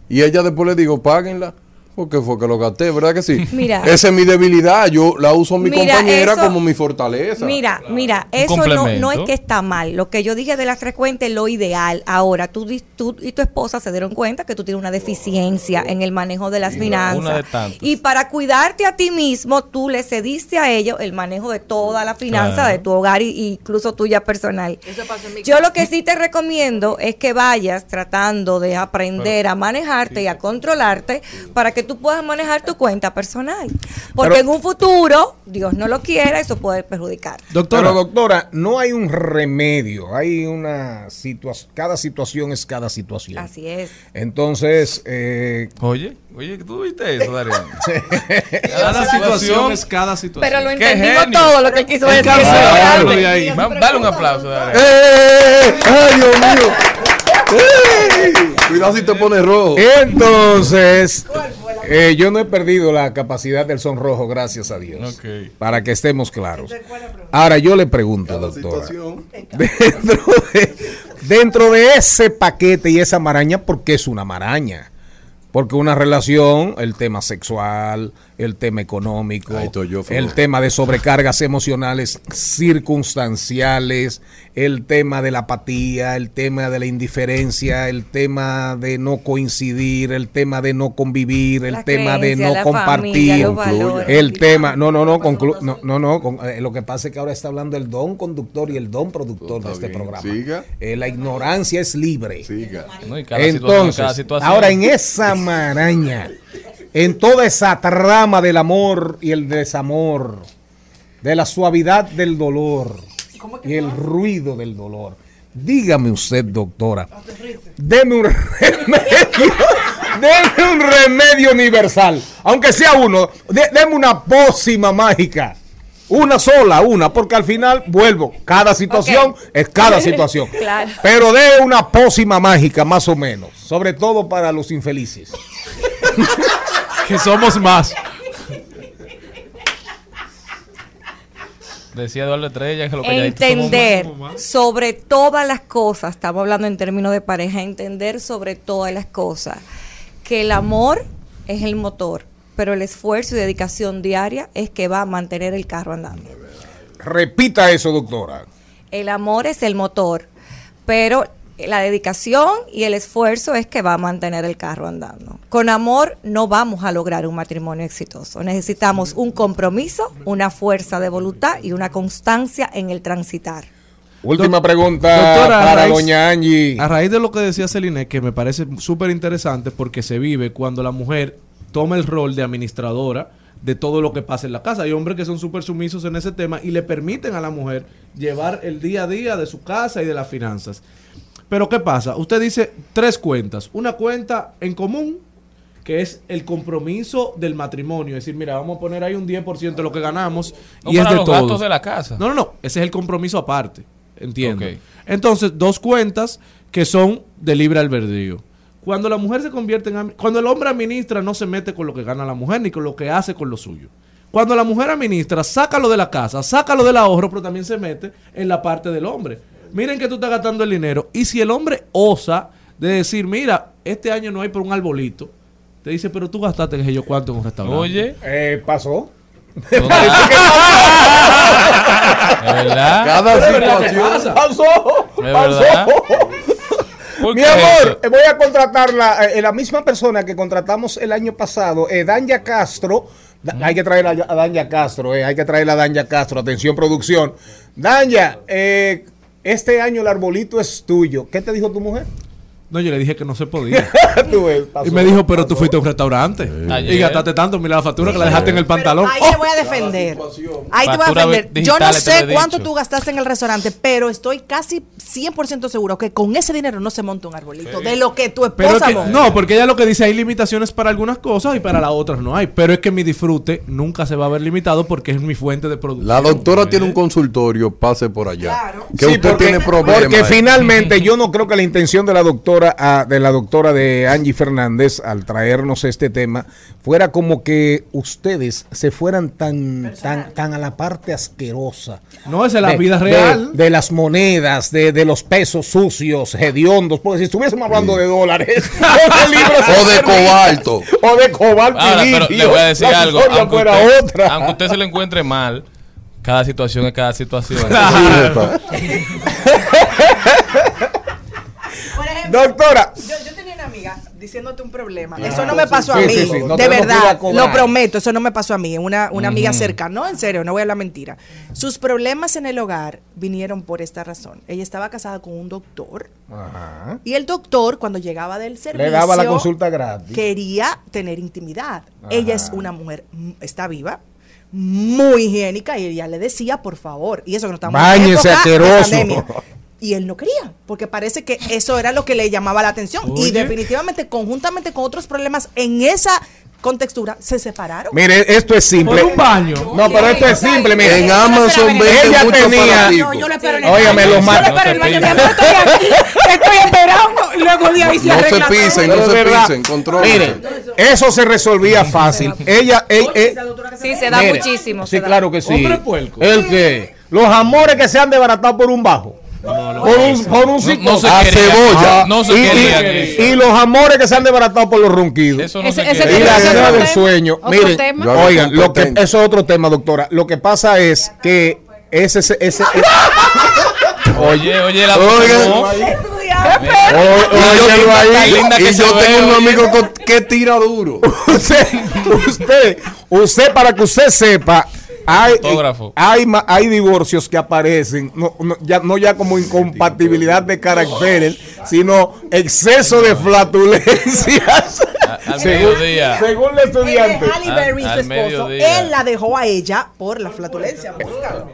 y ella después le digo, "Páguenla." Porque fue que lo gasté, ¿verdad que sí? Mira. Esa es mi debilidad, yo la uso a mi Mira, compañera eso- como mi fortaleza. Mira, mira, eso no, es que está mal. Lo que yo dije de las tres cuentas es lo ideal. Ahora, tú, dis- tú y tu esposa se dieron cuenta que tú tienes una deficiencia en el manejo de las finanzas. de tantas. Y para cuidarte a ti mismo, tú le cediste a ellos el manejo de toda la finanza Claro. de tu hogar y, y incluso tuya personal. Eso pasa en mi Yo lo que sí te recomiendo es que vayas tratando de aprender a manejarte y a controlarte para que tú puedas manejar tu cuenta personal. Porque Pero- en un futuro, Dios no lo quiera, eso puede perjudicar. Pero doctora, no hay un remedio, hay una situación, cada situación es cada situación. Así es. Entonces, eh, Oye, oye, ¿tú viste eso, Darío? Cada situación es cada situación. Pero lo entendimos todo lo que quiso decir. Dale un aplauso, Darío. ¡Eh! ¡Ay, Dios mío! ¡Eh! Cuidado si te pones rojo. entonces, eh, yo no he perdido la capacidad del sonrojo, gracias a Dios. Para que estemos claros. Ahora yo le pregunto, doctora, dentro de, dentro de ese paquete y esa maraña, ¿por qué es una maraña? Porque una relación, el tema sexual, el tema económico, yo, el tema de sobrecargas emocionales circunstanciales, el tema de la apatía, el tema de la indiferencia, el tema de no coincidir, el tema de no convivir, el La tema de no compartir, familia, los valores. el tema, no, no, no, conclu- no, no, no, con- eh, lo que pasa es que ahora está hablando el don conductor y el don productor de este bien. programa. Siga. Eh, la ignorancia es libre. Situación, Entonces, situación. ahora en esa maraña, en toda esa trama del amor y el desamor, de la suavidad del dolor y el ruido del dolor, dígame usted, doctora, deme un remedio, deme un remedio universal, aunque sea uno, de- deme una pócima mágica. Una sola, una, porque al final vuelvo. Cada situación es cada situación. Claro. Pero de una pócima mágica, más o menos. Sobre todo para los infelices. Que somos más. Decía Eduardo Estrella que lo somos Entender más. sobre todas las cosas, estamos hablando en términos de pareja, entender sobre todas las cosas que el amor es el motor, pero el esfuerzo y dedicación diaria es que va a mantener el carro andando. Repita eso, doctora. El amor es el motor, pero la dedicación y el esfuerzo es que va a mantener el carro andando. Con amor no vamos a lograr un matrimonio exitoso. Necesitamos un compromiso, una fuerza de voluntad y una constancia en el transitar. Última pregunta doctora, para raíz- doña Angie. A raíz de lo que decía Celine, que me parece súper interesante porque se vive cuando la mujer toma el rol de administradora de todo lo que pasa en la casa. Hay hombres que son súper sumisos en ese tema y le permiten a la mujer llevar el día a día de su casa y de las finanzas. Pero ¿qué pasa? Usted dice tres cuentas. Una cuenta en común, que es el compromiso del matrimonio. Es decir, mira, vamos a poner ahí un 10% de lo que ganamos No y es de los todos. gastos de la casa. No, no, no. Ese es el compromiso aparte. Entiendo. Entonces, dos cuentas que son de libre albedrío. Cuando la mujer se convierte en... Cuando el hombre administra, no se mete con lo que gana la mujer ni con lo que hace con lo suyo. Cuando la mujer administra, sácalo de la casa, sácalo del ahorro, pero también se mete en la parte del hombre. Miren que tú estás gastando el dinero. Y si el hombre osa de decir, mira, este año no hay por un arbolito, te dice, pero tú gastaste, que yo, cuánto en un restaurante. Oye. Eh, pasó. ¿Es verdad? Cada verdad situación. pasa. Pasó. ¿Es Pasó. Mi qué amor, eh, voy a contratar la, eh, la misma persona que contratamos el año pasado, eh, Danya Castro. Da- Hay que traer a, a Danya Castro, eh, hay que traer a Danya Castro. Atención, producción. Danya, eh, este año el arbolito es tuyo. ¿Qué te dijo tu mujer? No, yo le dije que no se podía. Tú ves, pasó. Y me dijo, pero tú fuiste a un restaurante. Y gastaste tanto, mira la factura que la dejaste en el pantalón. Ahí te voy a defender. Ahí te voy a defender. Yo no sé cuánto tú gastaste en el restaurante, pero estoy casi 100% seguro que con ese dinero no se monta un arbolito. De lo que tu Pero es esposa que- monta. no, porque ella lo que dice hay limitaciones para algunas cosas y para las otras no hay. Pero es que mi disfrute nunca se va a ver limitado porque es mi fuente de producción. La doctora tiene un consultorio, pase por allá. Que Sí, usted porque- tiene problemas. Porque finalmente yo no creo que la intención de la doctora ah, de la doctora de Angie Fernández al traernos este tema fuera como que ustedes se fueran tan tan tan a la parte asquerosa. No, es la de- vida de- real. De, las monedas, de, de los pesos sucios, hediondos. Porque si estuviésemos hablando de dólares o de libros O de esterlinas, cobalto. O de cobalto. y Ahora, pero le voy a decir la algo. Aunque usted, otra. aunque usted se lo encuentre mal, cada situación es cada situación. Por ejemplo, Doctora. Yo, yo tenía una amiga diciéndote un problema. Ah, eso no me pasó a mí. sí, sí, no de verdad, lo prometo, eso no me pasó a mí. Una, una amiga Ujú. cercana. No, en serio, no voy a hablar mentira. Sus problemas en el hogar vinieron por esta razón. Ella estaba casada con un doctor. Ajá. Y el doctor, cuando llegaba del servicio, Le daba la consulta gratis. quería tener intimidad. Ella es una mujer, mm, está viva, muy higiénica, y ella le decía, por favor, y eso que no estamos en época de pandemia. Y él no quería, porque parece que eso era lo que le llamaba la atención. Y definitivamente, conjuntamente con otros problemas en esa contextura, se separaron. Mire, esto es simple. Por un baño. No, pero esto es simple, mire. En Amazon ella mucho tenía. yo lo espero en el Óigame, Yo lo espero en el baño. Mi amor, estoy aquí, estoy esperando. Y luego de ahí se No se pisen, no se pisen, controlen. Mire, eso se resolvía fácil. Ella, ella, eh, Sí, se da mire, muchísimo. Sí, da. claro que sí. Hombre puerco. ¿El qué? Los amores que se han desbaratado por un bajo. Por un, por un No, no se psicosis. A quería. cebolla. No se y, y- quería. y los amores que se han desbaratado por los ronquidos. Eso no Ese- se ese y la otro del sueño. Miren, tema. Oigan, lo que, eso es otro tema, doctora. Lo que pasa es que ese, ese, ese- Oye, oye, la Oigan. Y yo, ahí. linda y que yo se ve, tengo un oye. amigo con- que tira duro. usted, usted, usted, para que usted sepa, hay, Fotógrafo. hay, hay divorcios que aparecen, no, no, ya, no ya como incompatibilidad de caracteres, sino exceso de flatulencias. A- al según, mediodía. según de estudiante. Halle Berry, Al- su esposo, él la dejó a ella por la flatulencia.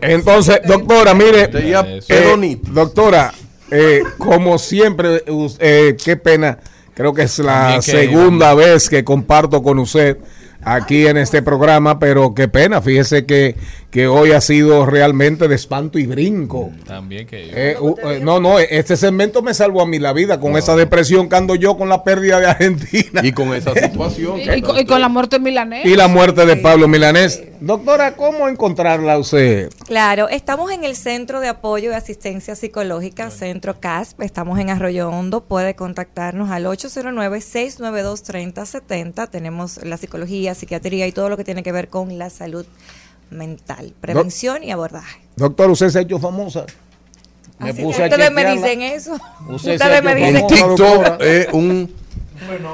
Entonces, doctora, mire, eh, doctora, eh, como siempre, eh, qué pena, creo que es la segunda vez que comparto con usted aquí en este programa, pero qué pena, fíjese que, que hoy ha sido realmente de espanto y brinco. También que yo. Eh, u- eh, no, no, este segmento me salvó a mí la vida con esa depresión que ando yo con la pérdida de Argentina Y con esa situación. Y, y con, y con la muerte milanés. y la muerte de Pablo Milanés. Doctora, ¿cómo encontrarla usted? Claro, estamos en el Centro de Apoyo y Asistencia Psicológica, Centro CASP. Estamos en Arroyo Hondo. Puede contactarnos al 809-692-3070. Tenemos la psicología, psiquiatría y todo lo que tiene que ver con la salud mental, prevención y abordaje. Doctor, usted se ha hecho famosa. Me Así puse que a ustedes me dicen eso. Usted Ustedes me dicen. TikTok es un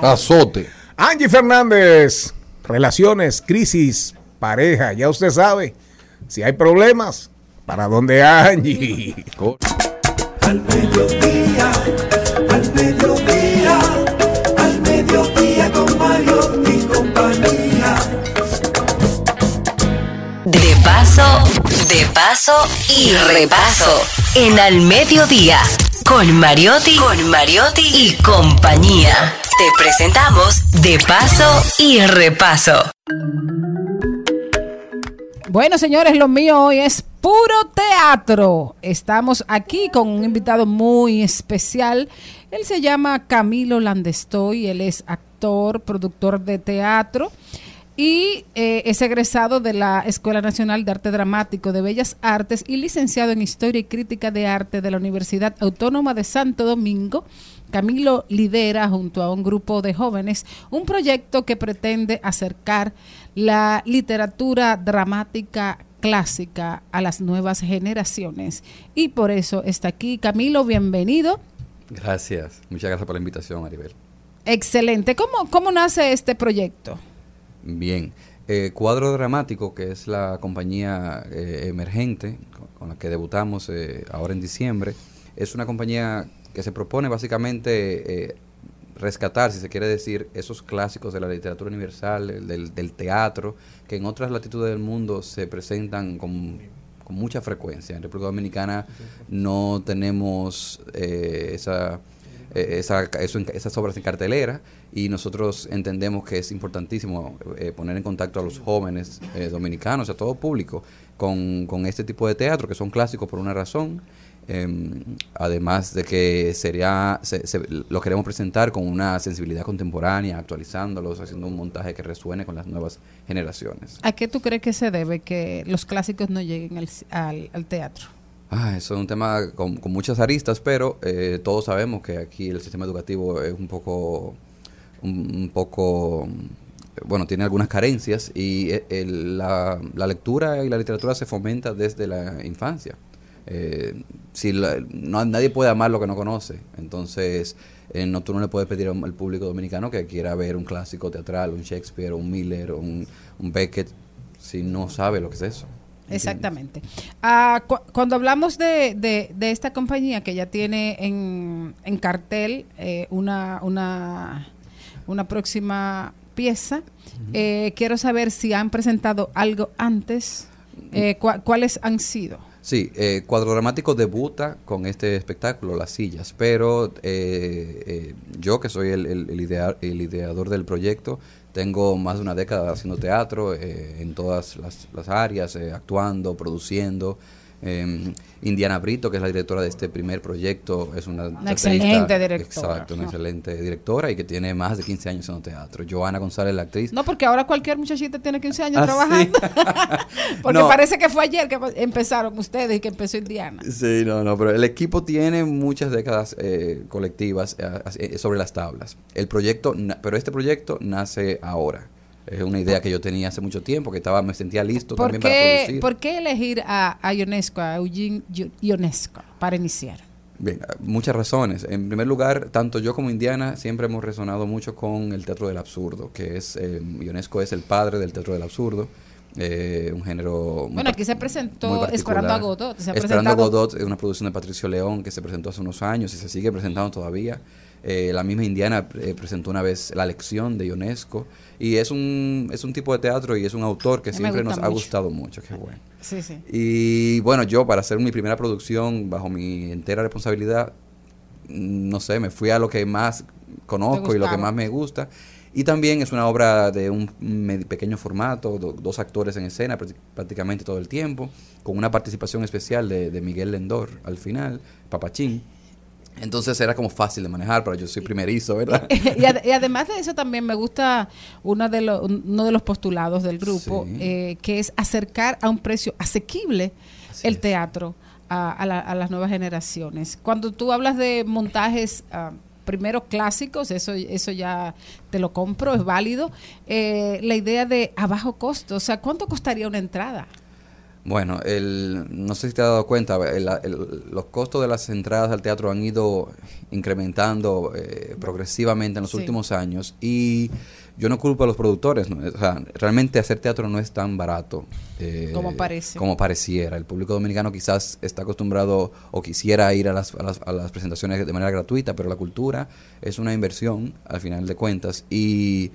azote. Angie Fernández, relaciones, crisis, pareja, ya usted sabe, si hay problemas, ¿Para dónde, Angie? Al mediodía, De paso, de paso y repaso. En Al Mediodía, con Mariotti, con Mariotti y compañía. Te presentamos De paso y repaso. Bueno, señores, lo mío hoy es puro teatro. Estamos aquí con un invitado muy especial. Él se llama Camilo Landestoy. Él es actor, productor de teatro y eh, es egresado de la Escuela Nacional de Arte Dramático de Bellas Artes y licenciado en Historia y Crítica de Arte de la Universidad Autónoma de Santo Domingo. Camilo lidera junto a un grupo de jóvenes un proyecto que pretende acercar la literatura dramática clásica a las nuevas generaciones y por eso está aquí. Camilo, bienvenido. Gracias, muchas gracias por la invitación, Maribel. Excelente. ¿Cómo, cómo nace este proyecto? Bien, eh, Cuadro Dramático, que es la compañía eh, emergente con, la que debutamos eh, ahora en diciembre, es una compañía que se propone básicamente eh, rescatar, si se quiere decir, esos clásicos de la literatura universal, el del, teatro, que en otras latitudes del mundo se presentan con, mucha frecuencia. En República Dominicana no tenemos eh, esa, eh, esa, esas obras en cartelera y nosotros entendemos que es importantísimo eh, poner en contacto a los jóvenes eh, dominicanos, a todo público, con, con este tipo de teatro, que son clásicos por una razón. Em, además de que sería se- se- lo queremos presentar con una sensibilidad contemporánea, actualizándolos, haciendo un montaje que resuene con las nuevas generaciones. ¿A qué tú crees que se debe que los clásicos no lleguen al, al- al teatro? Ah, eso es un tema con, con muchas aristas, pero eh, todos sabemos que aquí el sistema educativo es un poco, un, poco, bueno, tiene algunas carencias y eh, el- la, la lectura y la literatura se fomenta desde la infancia. Eh, si nadie puede amar lo que no conoce, entonces eh, no, tú no le puedes pedir al público dominicano que quiera ver un clásico teatral, un Shakespeare, un Miller, un, Beckett, si no sabe lo que es eso. Exactamente. Ah, cu- cuando hablamos de, de- de esta compañía que ya tiene en, en cartel eh, una, una, una próxima pieza, eh, quiero saber si han presentado algo antes, eh, cua- cuáles han sido. Sí, eh, Cuadro Dramático debuta con este espectáculo, Las Sillas, pero eh, yo que soy el, el- el idea- el ideador del proyecto, tengo más de una década haciendo teatro eh, en todas las, las áreas, actuando, produciendo. Eh, Indiana Brito, que es la directora de este primer proyecto, es una, excelente directora. Exacto, una No. excelente directora y que tiene más de 15 años haciendo teatro. Joana González, la actriz, No, porque ahora cualquier muchachita tiene 15 años Ah, trabajando. porque No. parece que fue ayer que empezaron ustedes y que empezó Indiana. Sí, no, no, pero el equipo tiene muchas décadas eh, colectivas eh, sobre las tablas. El proyecto, pero este proyecto nace ahora. Es una idea que yo tenía hace mucho tiempo, que estaba, me sentía listo ¿Por también para producir. ¿Por qué elegir a, a Ionesco, a Eugene Io- Ionesco, para iniciar? Bien, muchas razones. En primer lugar, tanto yo como Indiana siempre hemos resonado mucho con el teatro del absurdo, que es, eh, Ionesco es el padre del teatro del absurdo, eh, un género... Bueno, aquí se presentó. Esperando a Godot. Se ha Esperando a Godot es una producción de Patricio León que se presentó hace unos años y se sigue presentando todavía. Eh, la misma Indiana eh, presentó una vez La Lección de Ionesco y es un, es un tipo de teatro y es un autor que siempre nos ha gustado mucho. Qué bueno. Sí, sí. Y bueno, yo para hacer mi primera producción bajo mi entera responsabilidad, no sé, me fui a lo que más conozco y lo que más me gusta. Y también es una obra de un pequeño formato, do- dos actores en escena prácti- prácticamente todo el tiempo, con una participación especial de, de Miguel Lendor al final, Papachín. Entonces era como fácil de manejar, pero yo soy primerizo, ¿verdad? y, ad- y además de eso también me gusta una de lo- uno de los postulados del grupo, Sí. eh, que es acercar a un precio asequible el teatro a, a la- a las nuevas generaciones. Cuando tú hablas de montajes... ah, primero clásicos, eso, eso ya te lo compro, es válido. Eh, la idea de a bajo costo, o sea, ¿cuánto costaría una entrada? Bueno, el, no sé si te has dado cuenta, el- el- los costos de las entradas al teatro han ido incrementando eh, progresivamente en los Sí. últimos años y yo no culpo a los productores, ¿no? o sea, realmente hacer teatro no es tan barato eh, Como parece. como pareciera. El público dominicano quizás está acostumbrado o quisiera ir a las, a las, a las presentaciones de manera gratuita, pero la cultura es una inversión al final de cuentas y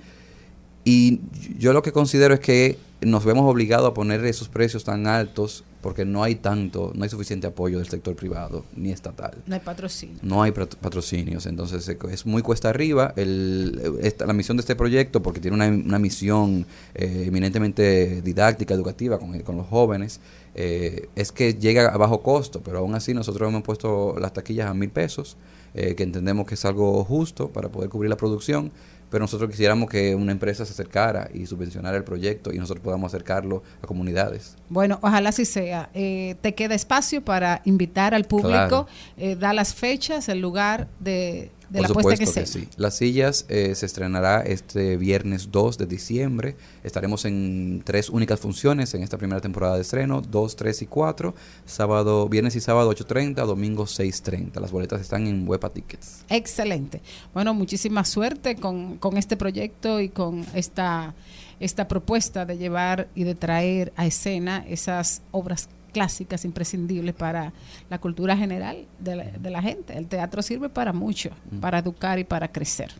y yo lo que considero es que nos vemos obligados a poner esos precios tan altos porque no hay tanto, no hay suficiente apoyo del sector privado ni estatal. No hay patrocinio. No hay pat- patrocinios, entonces es muy cuesta arriba. El, esta- la misión de este proyecto, porque tiene una, una misión eh, eminentemente didáctica, educativa con, con los jóvenes, eh, es que llega a bajo costo, pero aún así nosotros hemos puesto las taquillas a mil pesos, eh, que entendemos que es algo justo para poder cubrir la producción, pero nosotros quisiéramos que una empresa se acercara y subvencionara el proyecto y nosotros podamos acercarlo a comunidades. Bueno, ojalá así sea. Eh, te queda espacio para invitar al público, Claro. eh, da las fechas, el lugar de, de Por la supuesto que sí. Las sillas eh, se estrenará este viernes 2 de diciembre. Estaremos en tres únicas funciones en esta primera temporada de estreno, 2, 3 y 4. Sábado, viernes y sábado 8.30, domingo 6.30. Las boletas están en Huepa Tickets. Excelente. Bueno, muchísima suerte con, con este proyecto y con esta, esta propuesta de llevar y de traer a escena esas obras clásicas imprescindibles para la cultura general de la, de la gente. El teatro sirve para mucho, para educar y para crecer.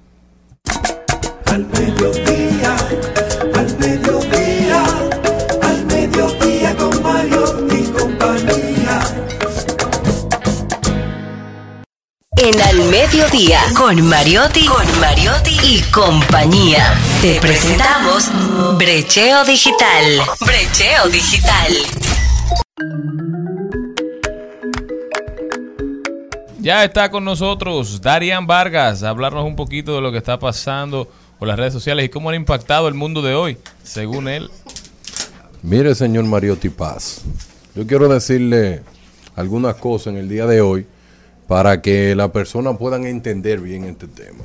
Al mediodía, al mediodía, al mediodía con Mario y compañía. En Al Mediodía, con Mariotti, con Mariotti y compañía. Te presentamos Brecheo Digital. Brecheo Digital. Ya está con nosotros Darian Vargas a hablarnos un poquito de lo que está pasando por las redes sociales y cómo han impactado el mundo de hoy, según él. Mire, señor Mariotti Paz, yo quiero decirle algunas cosas en el día de hoy para que las personas puedan entender bien este tema.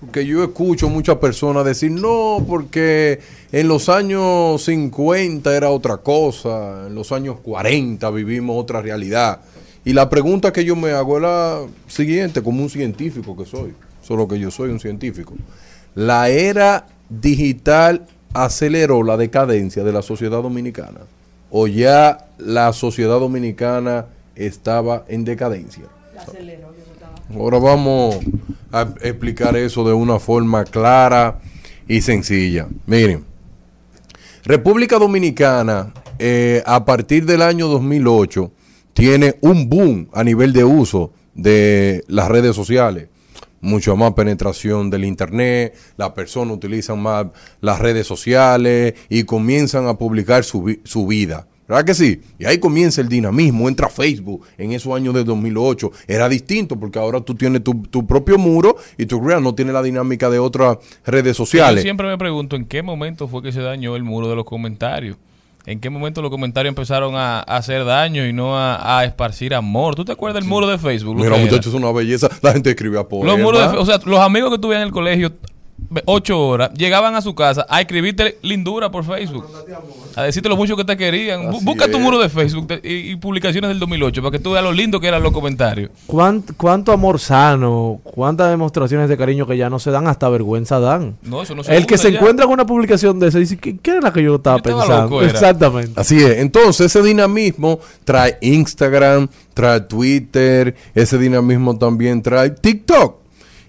Porque yo escucho muchas personas decir, no, porque en los años 50 era otra cosa, en los años 40 vivimos otra realidad. Y la pregunta que yo me hago es la siguiente, como un científico que soy, solo que yo soy un científico. La era digital aceleró la decadencia de la sociedad dominicana o ya la sociedad dominicana estaba en decadencia. Ahora vamos a explicar eso de una forma clara y sencilla. Miren, República Dominicana eh, a partir del año 2008 tiene un boom a nivel de uso de las redes sociales. Mucho más penetración del internet, las personas utilizan más las redes sociales y comienzan a publicar su, su vida. ¿Verdad que sí? Y ahí comienza el dinamismo, entra Facebook en esos años de 2008. Era distinto porque ahora tú tienes tu, tu propio muro y tu creas no tiene la dinámica de otras redes Yo sociales. siempre me pregunto en qué momento fue que se dañó el muro de los comentarios. ¿En qué momento los comentarios empezaron a, a hacer daño y no a, a esparcir amor? ¿Tú te acuerdas del muro de Facebook? Mira, muchachos, es una belleza. La gente escribía poemas. Los muros de o sea, los amigos que tuve en el colegio, ocho horas, llegaban a su casa a escribirte lindura por Facebook. A decirte lo mucho que te querían. Así Busca tu muro de Facebook y, y publicaciones del 2008 para que tú veas lo lindo que eran los comentarios. ¿Cuán- ¿Cuánto amor sano? ¿Cuántas demostraciones de cariño que ya no se dan? Hasta vergüenza dan. No, eso no se El que se ya. encuentra con una publicación de esa dice, ¿qué, qué era la que yo estaba estaba pensando? loco. Exactamente. Así es. Entonces, ese dinamismo trae Instagram, trae Twitter, ese dinamismo también trae TikTok.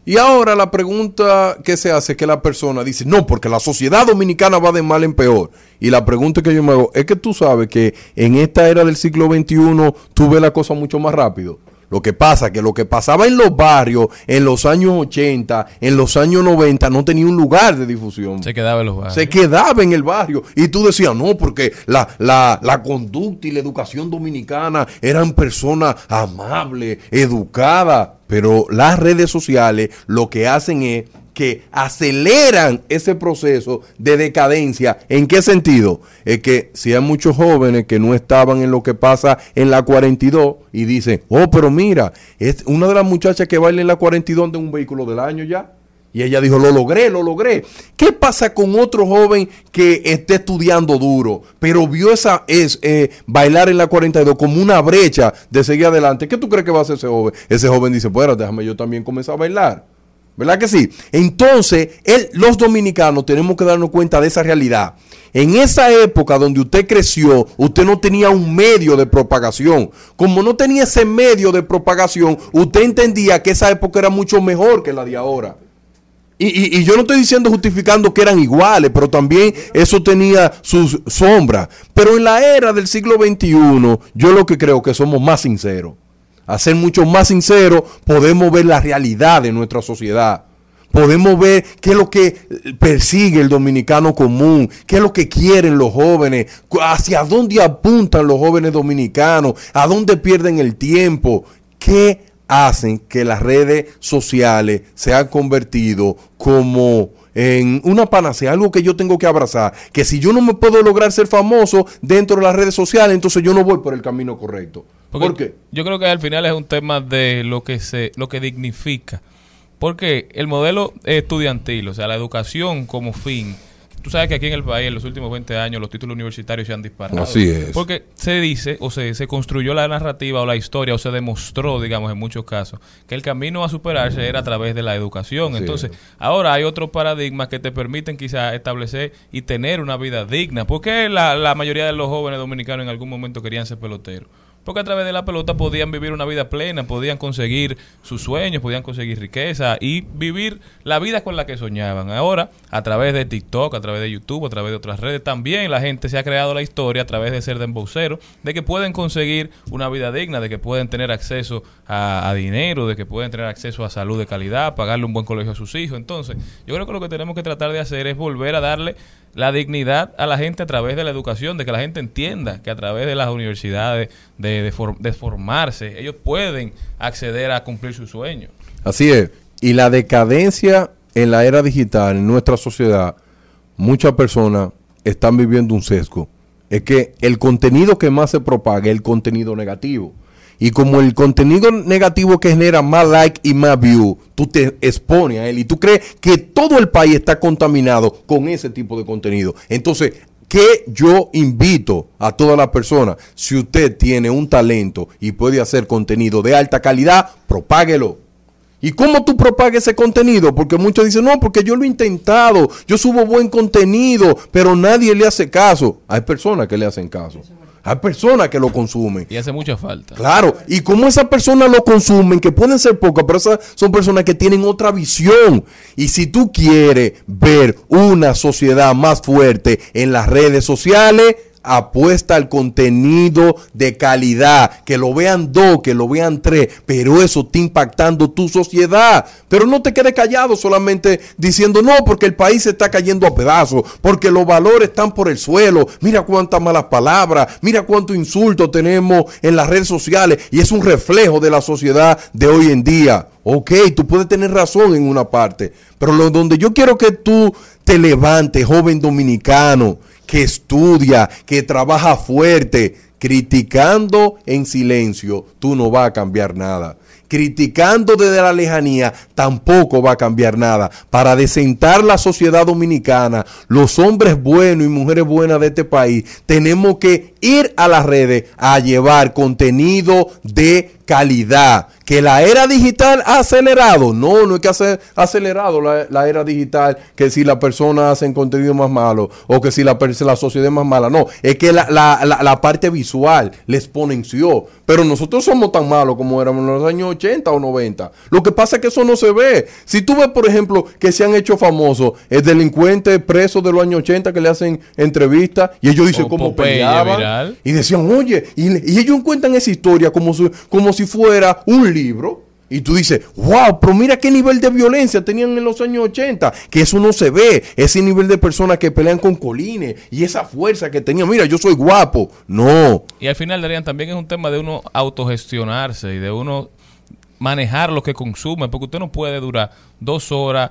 Y ahora la pregunta que se hace es que la persona dice, no, porque la sociedad dominicana va de mal en peor. Y la pregunta que yo me hago es que tú sabes que en esta era del siglo XXI tú ves la cosa mucho más rápido. Lo que pasa es que lo que pasaba en los barrios en los años 80, en los años 90, no tenía un lugar de difusión. Se quedaba en los barrios. Se quedaba en el barrio. Y tú decías, no, porque la, la, la conducta y la educación dominicana eran personas amables, educadas. Pero las redes sociales lo que hacen es que aceleran ese proceso de decadencia. ¿En qué sentido? Es que si hay muchos jóvenes que no estaban en lo que pasa en la 42 y dicen, oh, pero mira, es una de las muchachas que baila en la 42 de un vehículo del año ya. Y ella dijo, lo logré, lo logré. ¿Qué pasa con otro joven que esté estudiando duro, pero vio esa es eh, bailar en la 42 como una brecha de seguir adelante? ¿Qué tú crees que va a hacer ese joven? Ese joven dice, bueno, déjame yo también comenzar a bailar. ¿Verdad que sí? Entonces, los dominicanos tenemos que darnos cuenta de esa realidad. En esa época donde usted creció, usted no tenía un medio de propagación. Como no tenía ese medio de propagación, usted entendía que esa época era mucho mejor que la de ahora. Y yo no estoy diciendo justificando que eran iguales, pero también eso tenía sus sombras. Pero en la era del siglo XXI, yo lo que creo que somos más sinceros. A ser mucho más sinceros, podemos ver la realidad de nuestra sociedad. Podemos ver qué es lo que persigue el dominicano común, qué es lo que quieren los jóvenes, hacia dónde apuntan los jóvenes dominicanos, a dónde pierden el tiempo, qué hacen que las redes sociales se han convertido como en una panacea, algo que yo tengo que abrazar, que si yo no me puedo lograr ser famoso dentro de las redes sociales, entonces yo no voy por el camino correcto. Porque ¿Por qué? Yo creo que al final es un tema de lo que se, lo que dignifica. Porque el modelo estudiantil, o sea, la educación como fin, tú sabes que aquí en el país en los últimos 20 años los títulos universitarios se han disparado. Así es. Porque se dice, o se, se construyó la narrativa o la historia, o se demostró, digamos, en muchos casos, que el camino a superarse era a través de la educación. Así Entonces, ahora hay otros paradigmas que te permiten quizás establecer y tener una vida digna. ¿Por qué la, la mayoría de los jóvenes dominicanos en algún momento querían ser peloteros? Porque a través de la pelota podían vivir una vida plena, podían conseguir sus sueños, podían conseguir riqueza y vivir la vida con la que soñaban. Ahora, a través de TikTok, a través de YouTube, a través de otras redes, también la gente se ha creado la historia a través de ser demboceros, de que pueden conseguir una vida digna, de que pueden tener acceso a dinero, de que pueden tener acceso a salud de calidad, pagarle un buen colegio a sus hijos. Entonces, yo creo que lo que tenemos que tratar de hacer es volver a darle la dignidad a la gente a través de la educación, de que la gente entienda que a través de las universidades, de, de for- de formarse, ellos pueden acceder a cumplir sus sueños. Así es. Y la decadencia en la era digital, en nuestra sociedad, muchas personas están viviendo un sesgo. Es que el contenido que más se propaga es el contenido negativo. Y como el contenido negativo que genera más like y más view, tú te expones a él y tú crees que todo el país está contaminado con ese tipo de contenido. Entonces, ¿qué yo invito a todas las personas? Si usted tiene un talento y puede hacer contenido de alta calidad, propáguelo. ¿Y cómo tú propagas ese contenido? Porque muchos dicen, no, porque yo lo he intentado, yo subo buen contenido, pero nadie le hace caso. Hay personas que le hacen caso. Hay personas que lo consumen. Y hace mucha falta. Claro, y como esas personas lo consumen, que pueden ser pocas, pero esas son personas que tienen otra visión. Y si tú quieres ver una sociedad más fuerte en las redes sociales, apuesta al contenido de calidad, que lo vean dos, que lo vean tres, pero eso está impactando tu sociedad. Pero no te quedes callado solamente diciendo no, porque el país se está cayendo a pedazos, porque los valores están por el suelo. Mira cuántas malas palabras, mira cuánto insulto tenemos en las redes sociales y es un reflejo de la sociedad de hoy en día. Ok, tú puedes tener razón en una parte, pero lo, donde yo quiero que tú te levantes, joven dominicano, que estudia, que trabaja fuerte, criticando en silencio, tú no vas a cambiar nada. Criticando desde la lejanía, tampoco va a cambiar nada. Para desentar la sociedad dominicana, los hombres buenos y mujeres buenas de este país, tenemos que ir a las redes a llevar contenido de calidad. Que la era digital ha acelerado. No, no es que ha acelerado la, la era digital, que si la persona hace contenido más malo o que si la, la sociedad es más mala. No, es que la, la- la- la parte visual le exponenció. Pero nosotros somos tan malos como éramos en los años 80 o 90. Lo que pasa es que eso no se ve. Si tú ves, por ejemplo, que se han hecho famosos el delincuente preso de los años 80 que le hacen entrevistas y ellos dicen O cómo Popeye peleaban. viral. Y decían, oye, y, ellos cuentan esa historia como si, como si fuera un libro. Y tú dices, wow, pero mira qué nivel de violencia tenían en los años 80, que eso no se ve, ese nivel de personas que pelean con colines y esa fuerza que tenían, mira, yo soy guapo. No, Y al final, Darían, también es un tema de uno autogestionarse y de uno manejar lo que consume, porque usted no puede durar dos horas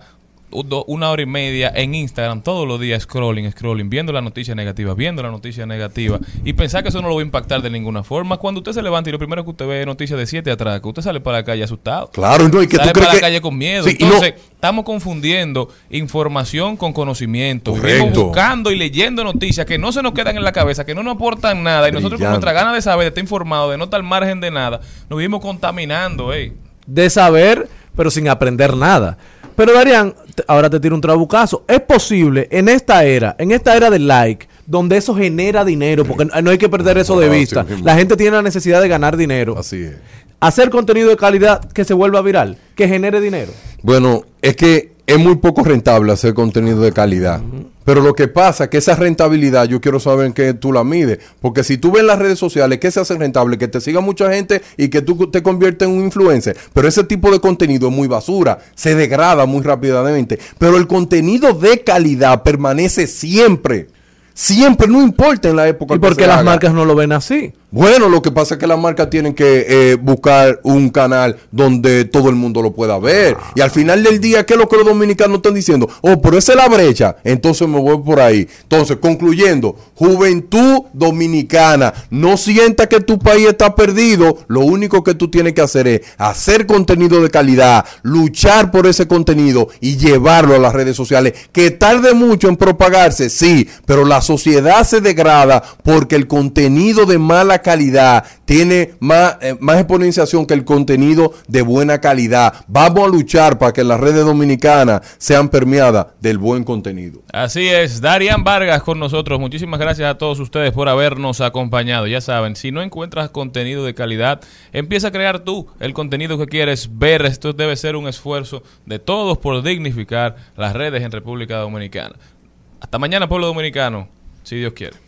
una hora y media en Instagram todos los días scrolling, scrolling, viendo la noticia negativa, viendo la noticia negativa y pensar que eso no lo va a impactar de ninguna forma. Cuando usted se levanta y lo primero que usted ve es noticias de siete atrás, que usted sale para la calle asustado. Claro, no, y que tú sale crees para la que- calle con miedo. Sí, y no- Entonces, estamos confundiendo información con conocimiento. Vivimos Correcto. buscando y leyendo noticias que no se nos quedan en la cabeza, que no nos aportan nada y nosotros con nuestra gana de saber, de estar informado, de no estar al margen de nada, nos vivimos contaminando, ey. de saber, pero sin aprender nada. Pero Darían, ahora te tiro un trabucazo. Es posible en esta era, en esta era del like, donde eso genera dinero, porque no hay que perder eso de vista. La gente tiene la necesidad de ganar dinero. Así es. Hacer contenido de calidad que se vuelva viral, que genere dinero. Bueno, es que es muy poco rentable hacer contenido de calidad. Pero lo que pasa es que esa rentabilidad yo quiero saber en qué tú la mides. Porque si tú ves en las redes sociales que se hace rentable, que te siga mucha gente y que tú te conviertes en un influencer. Pero ese tipo de contenido es muy basura, se degrada muy rápidamente. Pero el contenido de calidad permanece siempre. Siempre, no importa en la época. ¿Y que por qué se las haga. marcas no lo ven así? Bueno, lo que pasa es que las marcas tienen que eh, buscar un canal donde todo el mundo lo pueda ver. Y al final del día, ¿qué es lo que los dominicanos están diciendo? Oh, pero esa es la brecha. Entonces me voy por ahí. Entonces, concluyendo, juventud dominicana, no sienta que tu país está perdido. Lo único que tú tienes que hacer es hacer contenido de calidad, luchar por ese contenido y llevarlo a las redes sociales. Que tarde mucho en propagarse, sí, pero la sociedad se degrada porque el contenido de calidad tiene más, eh, más exponenciación que el contenido de buena calidad. Vamos a luchar para que las redes dominicanas sean permeadas del buen contenido. Así es, Darian Vargas con nosotros. Muchísimas gracias a todos ustedes por habernos acompañado. Ya saben, si no encuentras contenido de calidad, empieza a crear tú el contenido que quieres ver. Esto debe ser un esfuerzo de todos por dignificar las redes en República Dominicana. Hasta mañana, pueblo dominicano, si Dios quiere.